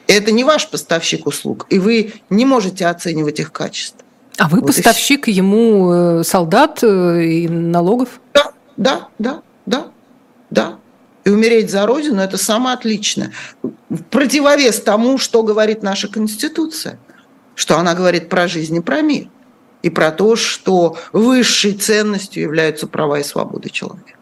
Это не ваш поставщик услуг, и вы не можете оценивать их качество. А вы вот поставщик ему э, солдат э, и налогов? Да, да, да, да, да. И умереть за Родину – это самое отличное. В противовес тому, что говорит наша Конституция, что она говорит про жизнь и про мир и про то, что высшей ценностью являются права и свободы человека.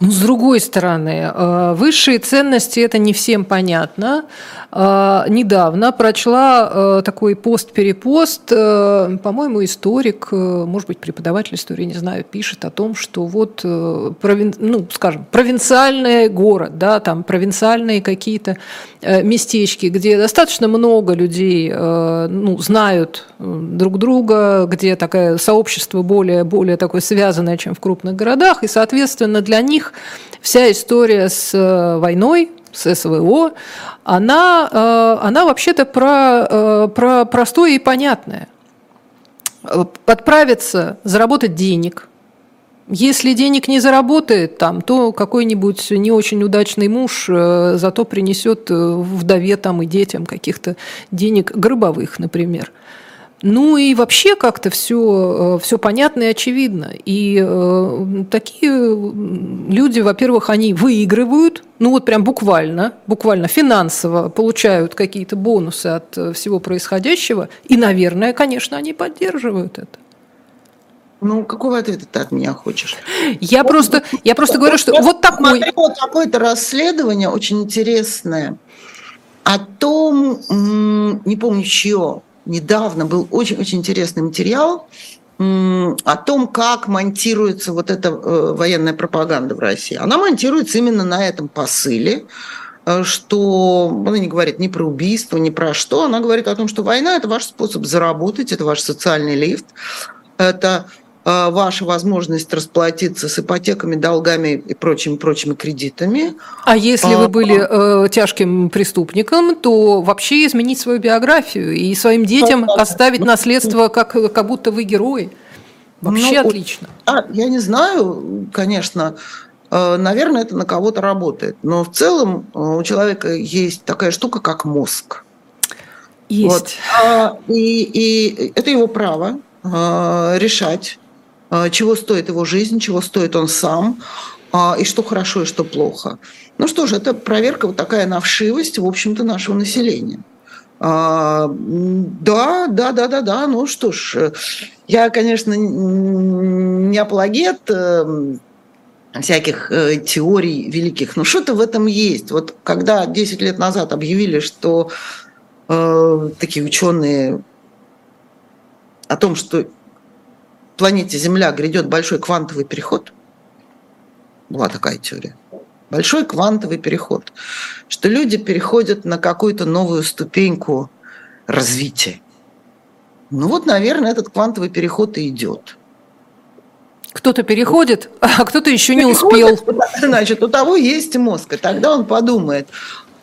Ну, с другой стороны, э, высшие ценности это не всем понятно. Э, недавно прочла э, такой пост-перепост, по-моему, историк, может быть, преподаватель истории, не знаю, пишет о том, что вот, ну, скажем, провинциальный город, да, там провинциальные какие-то местечки, где достаточно много людей ну, знают друг друга, где такое сообщество более, более такое связанное, чем в крупных городах, и, соответственно, для них вся история с э, войной, с СВО, она, э, она вообще-то про, э, про простое и понятное. Подправиться, заработать денег. Если денег не заработает там, то какой-нибудь не очень удачный муж зато принесет вдове там и детям каких-то денег гробовых, например. Ну и вообще как-то все, э, все понятно и очевидно. И э, такие люди, во-первых, они выигрывают, ну вот прям буквально, буквально финансово получают какие-то бонусы от э, всего происходящего. И, наверное, конечно, они поддерживают это. Ну, какого ответа ты от меня хочешь? Я вот, просто, я просто говорю, что вот такой... Вот такое-то расследование очень интересное о том, не помню, чье, недавно был очень-очень интересный материал о том, как монтируется вот эта э, военная пропаганда в России. Она монтируется именно на этом посыле, э, что она не говорит ни про убийство, ни про что, она говорит о том, что война – это ваш способ заработать, это ваш социальный лифт, это ваша возможность расплатиться с ипотеками, долгами и прочими прочими кредитами. А если вы а, были э, тяжким преступником, то вообще изменить свою биографию и своим детям оставить наследство, как, как будто вы герои. Вообще ну, отлично. А, я не знаю, конечно. Э, наверное, это на кого-то работает. Но в целом э, у человека есть такая штука, как мозг. Есть. Вот. А, и, и это его право а, решать, а, чего стоит его жизнь, чего стоит он сам, а, и что хорошо, и что плохо. Ну что ж, это проверка вот такая на вшивость, в общем-то, нашего населения. А, да, да, да, да, да. Ну что ж, я, конечно, не апологет э, всяких э, теорий великих, но что-то в этом есть. Вот когда 10 лет назад объявили, что э, такие ученые о том, что планете Земля грядет большой квантовый переход, была такая теория. Большой квантовый переход, что люди переходят на какую-то новую ступеньку развития. Ну вот, наверное, этот квантовый переход и идет. Кто-то переходит, а кто-то еще не успел. Значит, у того есть мозг, и тогда он подумает,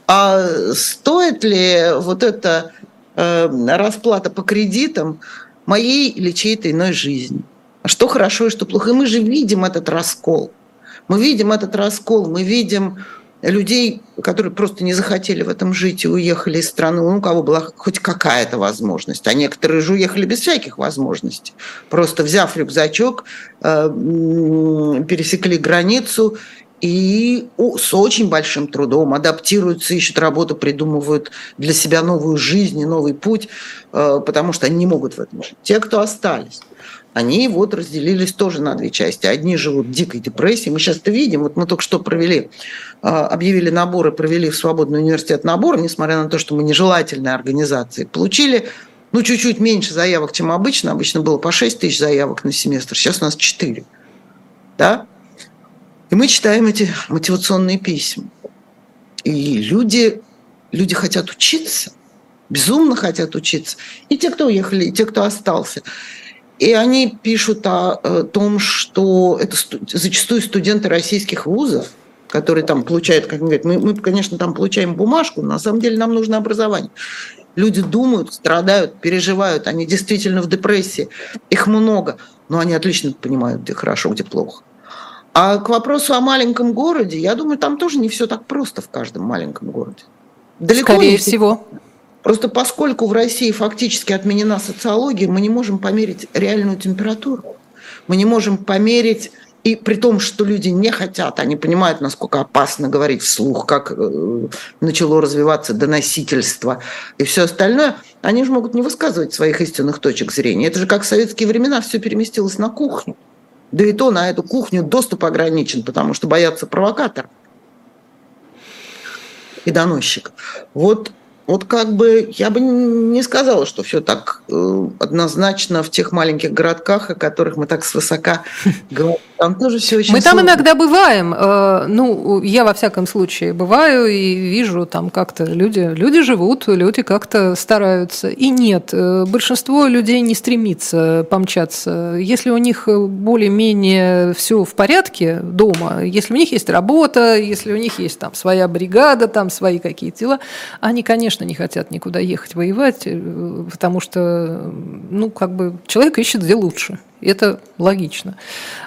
а стоит ли вот эта э, расплата по кредитам моей или чьей-то иной жизни? А что хорошо и что плохо? И мы же видим этот раскол. Мы видим этот раскол, мы видим людей, которые просто не захотели в этом жить и уехали из страны, у кого была хоть какая-то возможность. А некоторые же уехали без всяких возможностей. Просто взяв рюкзачок, э, пересекли границу и с очень большим трудом адаптируются, ищут работу, придумывают для себя новую жизнь и новый путь, э, потому что они не могут в этом жить. Те, кто остались, они вот разделились тоже на две части. Одни живут в дикой депрессии. Мы сейчас это видим. Вот мы только что провели, а, объявили наборы, провели в свободный университет набор, несмотря на то, что мы нежелательные организации. Получили ну, чуть-чуть меньше заявок, чем обычно. Обычно было по 6 тысяч заявок на семестр. Сейчас у нас 4. Да? И мы читаем эти мотивационные письма. И люди, люди хотят учиться, безумно хотят учиться. И те, кто уехали, и те, кто остался. И они пишут о, о том, что это зачастую студенты российских вузов, которые там получают, как говорят, мы, мы, конечно, там получаем бумажку, но на самом деле нам нужно образование. Люди думают, страдают, переживают, они действительно в депрессии, их много, но они отлично понимают, где хорошо, где плохо. А к вопросу о маленьком городе, я думаю, там тоже не все так просто в каждом маленьком городе. Далеко Скорее всего. Просто поскольку в России фактически отменена социология, мы не можем померить реальную температуру. Мы не можем померить и при том, что люди не хотят, они понимают, насколько опасно говорить вслух, как э, начало развиваться доносительство и все остальное, они же могут не высказывать своих истинных точек зрения. Это же как в советские времена все переместилось на кухню. Да и то на эту кухню доступ ограничен, потому что боятся провокаторов и доносчиков. Вот вот как бы я бы не сказала, что все так э, однозначно в тех маленьких городках, о которых мы так свысока говорим. Там тоже все очень Мы сложно. там иногда бываем. Э, ну, я во всяком случае бываю и вижу там как-то люди, люди живут, люди как-то стараются. И нет, э, большинство людей не стремится помчаться. Если у них более-менее все в порядке дома, если у них есть работа, если у них есть там своя бригада, там свои какие-то дела, они, конечно, не хотят никуда ехать воевать, э, потому что, ну, как бы человек ищет где лучше. Это логично.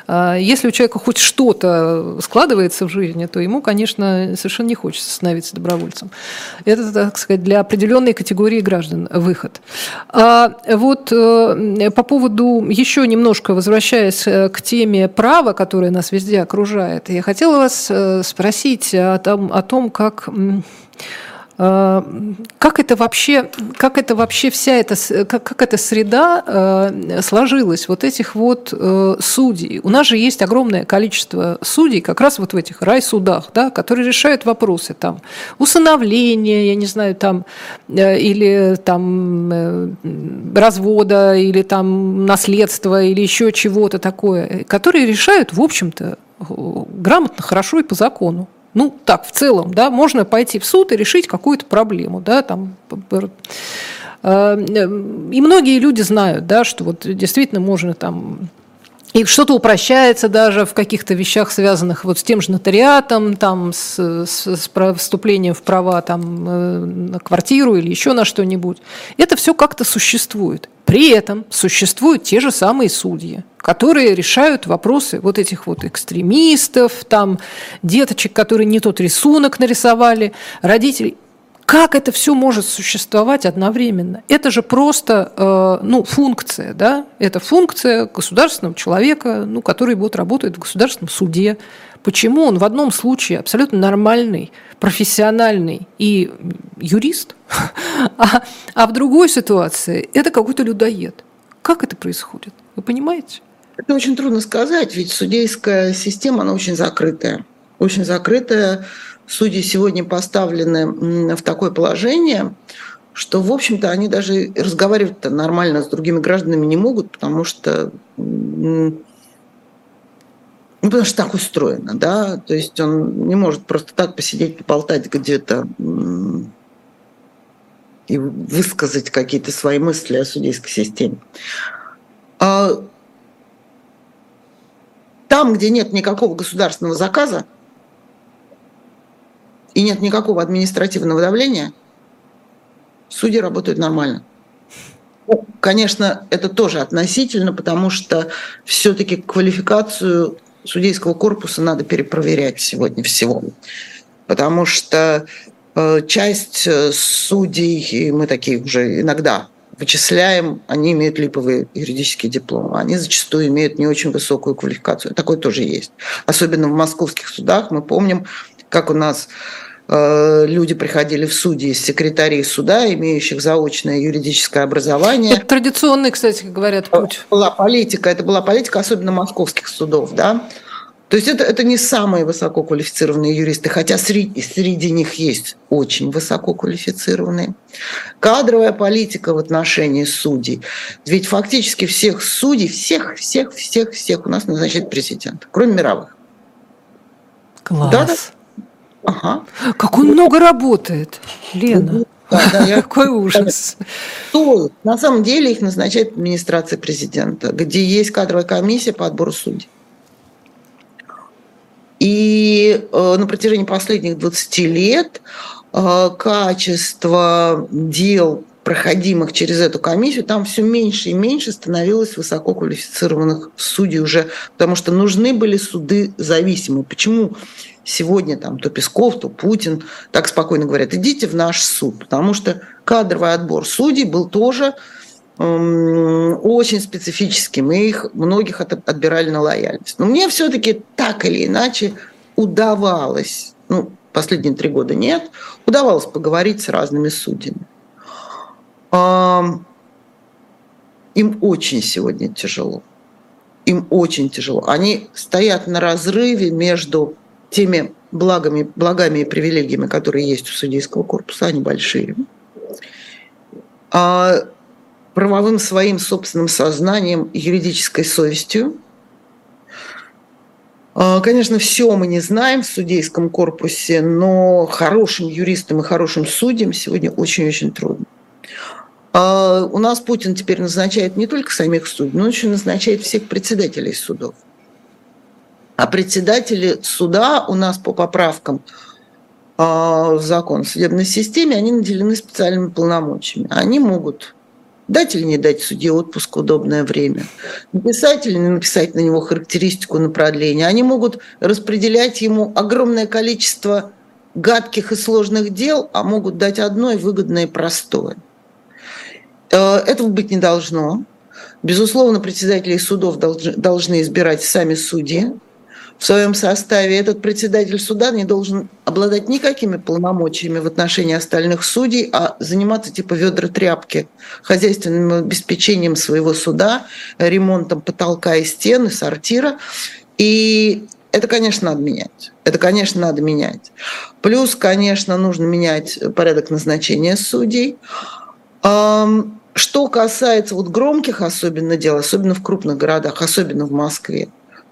А если у человека хоть что-то складывается в жизни, то ему, конечно, совершенно не хочется становиться добровольцем. Это, так сказать, для определенной категории граждан выход. А вот э, по поводу, еще немножко возвращаясь э, к теме права, которое нас везде окружает, я хотела вас спросить о том, о том как как это вообще, как это вообще вся эта, как, как эта среда э, сложилась, вот этих вот э, судей? У нас же есть огромное количество судей как раз вот в этих райсудах, да, которые решают вопросы там усыновления, я не знаю, там, или там развода, или там наследства, или еще чего-то такое, которые решают, в общем-то, грамотно, хорошо и по закону. Ну, так, в целом, да, можно пойти в суд и решить какую-то проблему, да, там, э, и многие люди знают, да, что вот действительно можно там И что-то упрощается даже в каких-то вещах, связанных вот с тем же нотариатом, там, с, с, с вступлением в права там, э, на квартиру или еще на что-нибудь. Это все как-то существует. При этом существуют те же самые судьи, которые решают вопросы вот этих вот экстремистов, там, деточек, которые не тот рисунок нарисовали, родителей. Как это все может существовать одновременно? Это же просто э, ну, функция, да? Это функция государственного человека, ну, который вот работает в государственном суде. Почему он в одном случае абсолютно нормальный, профессиональный и юрист, а, а в другой ситуации это какой-то людоед? Как это происходит? Вы понимаете? Это очень трудно сказать, ведь судейская система, она очень закрытая. Очень закрытая судьи сегодня поставлены в такое положение, что, в общем-то, они даже разговаривать нормально с другими гражданами не могут, потому что ну, потому что так устроено, да, то есть он не может просто так посидеть, поболтать где-то и высказать какие-то свои мысли о судейской системе. А там, где нет никакого государственного заказа, и нет никакого административного давления, судьи работают нормально. Ну, конечно, это тоже относительно, потому что все-таки квалификацию судейского корпуса надо перепроверять сегодня всего. Потому что э, часть э, судей, и мы такие уже иногда вычисляем, они имеют липовые юридические дипломы. Они зачастую имеют не очень высокую квалификацию. Такое тоже есть. Особенно в московских судах мы помним, как у нас Э, люди приходили в судьи из секретарей суда, имеющих заочное юридическое образование. Это традиционный, кстати, говорят, путь. Была политика, это была политика, особенно московских судов, да. То есть это, это не самые высококвалифицированные юристы, хотя среди, среди них есть очень высококвалифицированные. Кадровая политика в отношении судей. Ведь фактически всех судей, всех, всех, всех, всех у нас назначает президент, кроме мировых. Класс. Да. Ага. Как он много работает, Лена. Да, да, я... Какой ужас. То, на самом деле их назначает администрация президента, где есть кадровая комиссия по отбору судей. И э, на протяжении последних 20 лет э, качество дел проходимых через эту комиссию, там все меньше и меньше становилось высококвалифицированных судей уже, потому что нужны были суды зависимые. Почему сегодня там то Песков, то Путин так спокойно говорят, идите в наш суд, потому что кадровый отбор судей был тоже эм, очень специфическим, и их многих отбирали на лояльность. Но мне все-таки так или иначе удавалось, ну, последние три года нет, удавалось поговорить с разными судьями. Им очень сегодня тяжело. Им очень тяжело. Они стоят на разрыве между теми благами, благами и привилегиями, которые есть у судейского корпуса, они большие, а правовым своим собственным сознанием, юридической совестью. А, конечно, все мы не знаем в судейском корпусе, но хорошим юристам и хорошим судьям сегодня очень-очень трудно. А у нас Путин теперь назначает не только самих судей, но еще назначает всех председателей судов. А председатели суда у нас по поправкам а, в закон о судебной системе, они наделены специальными полномочиями. Они могут дать или не дать судье отпуск в удобное время, написать или не написать на него характеристику на продление. Они могут распределять ему огромное количество гадких и сложных дел, а могут дать одно и выгодное и простое. Э, этого быть не должно. Безусловно, председателей судов должны избирать сами судьи в своем составе. Этот председатель суда не должен обладать никакими полномочиями в отношении остальных судей, а заниматься типа ведра тряпки, хозяйственным обеспечением своего суда, ремонтом потолка и стены, сортира. И это, конечно, надо менять. Это, конечно, надо менять. Плюс, конечно, нужно менять порядок назначения судей. Что касается вот громких особенно дел, особенно в крупных городах, особенно в Москве,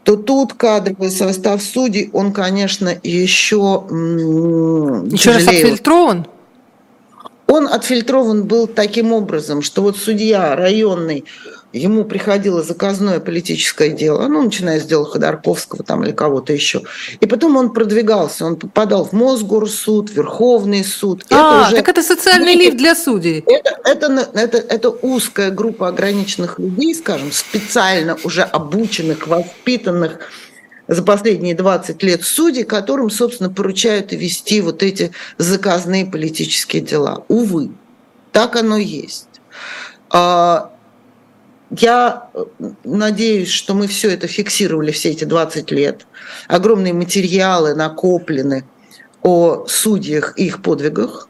то тут кадровый состав судей, он, конечно, еще Еще раз отфильтрован? Он отфильтрован был таким образом, что вот судья районный ему приходило заказное политическое дело, ну, начиная с дела Ходорковского там или кого-то еще. И потом он продвигался, он попадал в Мосгорсуд, Верховный суд. А, это уже... так это социальный лифт для судей. Это, это, это, это узкая группа ограниченных людей, скажем, специально уже обученных, воспитанных, за последние 20 лет судей, которым, собственно, поручают вести вот эти заказные политические дела. Увы, так оно есть. А, я э, надеюсь, что мы все это фиксировали все эти 20 лет. Огромные материалы накоплены о судьях и их подвигах.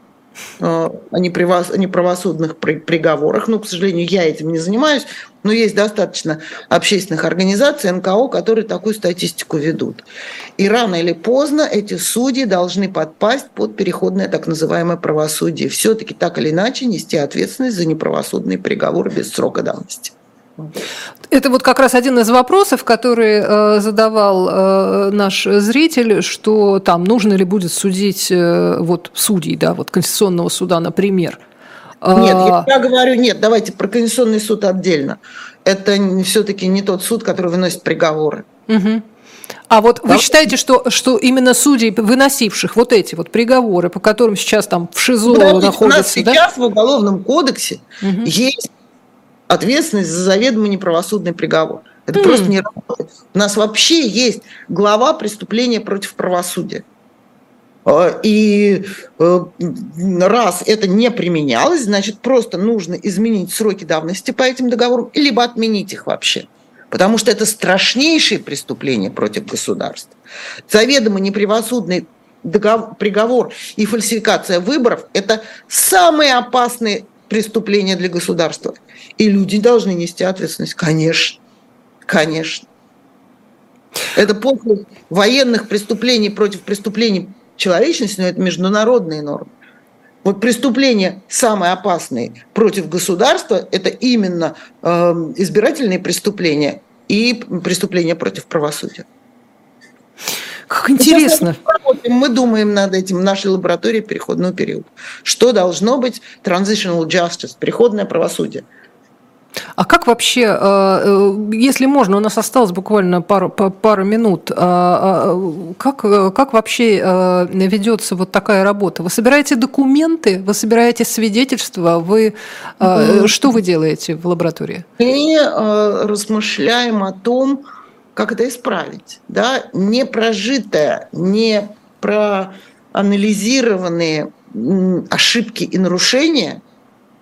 Э, о неправосудных приговорах. Ну, к сожалению, я этим не занимаюсь, но есть достаточно общественных организаций, НКО, которые такую статистику ведут. И рано или поздно эти судьи должны подпасть под переходное так называемое правосудие. Все-таки так или иначе нести ответственность за неправосудные приговоры без срока давности. Это вот как раз один из вопросов, который э, задавал э, наш зритель, что там нужно ли будет судить э, вот судей, да, вот Конституционного суда, например. Нет, я, я говорю, нет, давайте про Конституционный суд отдельно. Это все-таки не тот суд, который выносит приговоры. Угу. А вот да? вы считаете, что, что именно судей, выносивших вот эти вот приговоры, по которым сейчас там в ШИЗО Подождите, находятся... У нас да? сейчас в Уголовном кодексе угу. есть ответственность за заведомо неправосудный приговор. Это mm. просто не работает. У нас вообще есть глава преступления против правосудия. А, и э, раз это не применялось, значит, просто нужно изменить сроки давности по этим договорам, либо отменить их вообще. Потому что это страшнейшие преступления против государства. Заведомо неправосудный договор, приговор и фальсификация выборов – это самые опасные преступления для государства. И люди должны нести ответственность. Конечно. Конечно. Это после военных преступлений против преступлений человечности, но это международные нормы. Вот преступления самые опасные против государства – это именно э, избирательные преступления и преступления против правосудия. Как интересно. Мы думаем над этим в нашей лаборатории переходного периода. Что должно быть transitional justice, переходное правосудие – а как вообще, э, э, если можно, у нас осталось буквально пару, пару минут, а, как, как вообще э, ведется вот такая работа? Вы собираете документы, вы собираете свидетельства, вы, что вы делаете в лаборатории? Мы размышляем о том, как это исправить. Да? Не прожитое, не проанализированные ошибки и нарушения,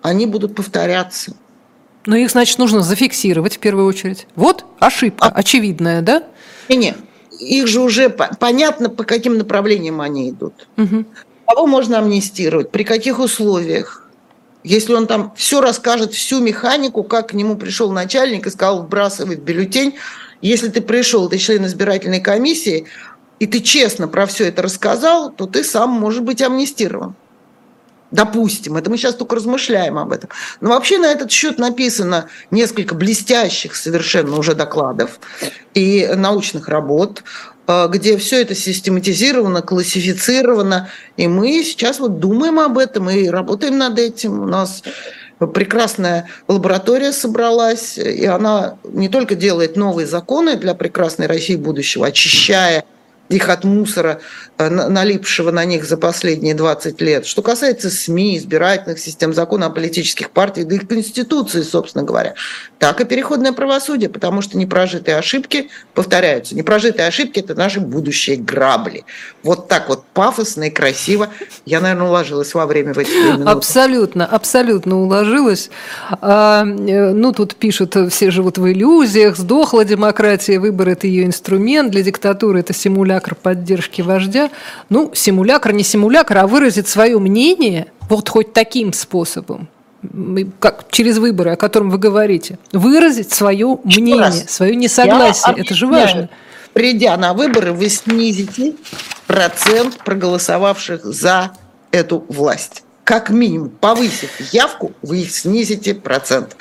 они будут повторяться. Но их, значит, нужно зафиксировать в первую очередь. Вот ошибка, а... очевидная, да? Нет, их же уже понятно, по каким направлениям они идут. Угу. Кого можно амнистировать, при каких условиях. Если он там все расскажет, всю механику, как к нему пришел начальник и сказал, вбрасывай в бюллетень, если ты пришел, ты член избирательной комиссии, и ты честно про все это рассказал, то ты сам можешь быть амнистирован. Допустим, это мы сейчас только размышляем об этом. Но вообще на этот счет написано несколько блестящих совершенно уже докладов и научных работ, э, где все это систематизировано, классифицировано. И мы сейчас вот думаем об этом и работаем над этим. У нас прекрасная лаборатория собралась, и она не только делает новые законы для прекрасной России будущего, очищая их от мусора, э, налипшего на них за последние 20 лет. Что касается СМИ, избирательных систем, закона о политических партиях, да и Конституции, собственно говоря, так и переходное правосудие, потому что непрожитые ошибки повторяются. Непрожитые ошибки – это наши будущие грабли. Вот так вот пафосно и красиво я, наверное, уложилась во время в эти минуты. Абсолютно, абсолютно уложилась. А, э, ну, тут пишут, все живут в иллюзиях, сдохла демократия, выбор – это ее инструмент, для диктатуры – это симулятор симулякр поддержки вождя. Ну, симулякр не симулякр, а выразить свое мнение вот хоть таким способом, как через выборы, о котором вы говорите, выразить свое мнение, раз. свое несогласие. Это же важно. Придя на выборы, вы снизите процент проголосовавших за эту власть. Как минимум, повысив явку, вы их снизите процент.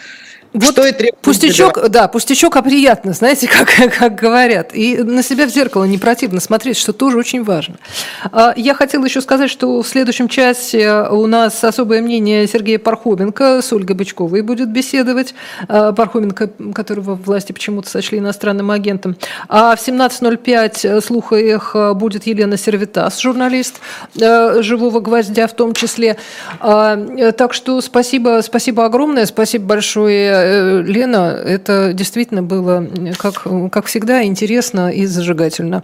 Вот что это пустячок, да, пустячок, а приятно, знаете, как, как говорят. И на себя в зеркало не противно смотреть, что тоже очень важно. А, я хотела еще сказать, что в следующем часе у нас особое мнение Сергея Пархоменко с Ольгой Бычковой будет беседовать. А, Пархоменко, которого власти почему-то сочли иностранным агентом. А в 17.05 слуха их будет Елена Сервитас, журналист а, «Живого гвоздя» в том числе. Так что спасибо, спасибо огромное, спасибо большое Э, Лена, это действительно было, как, как всегда, интересно и зажигательно.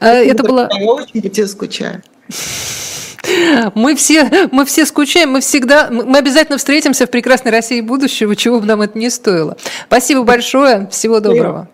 Э, это было... Я очень по тебе скучаю. Мы все, мы все скучаем, мы всегда, мы обязательно встретимся в прекрасной России будущего, чего бы нам это не стоило. Спасибо большое, всего доброго.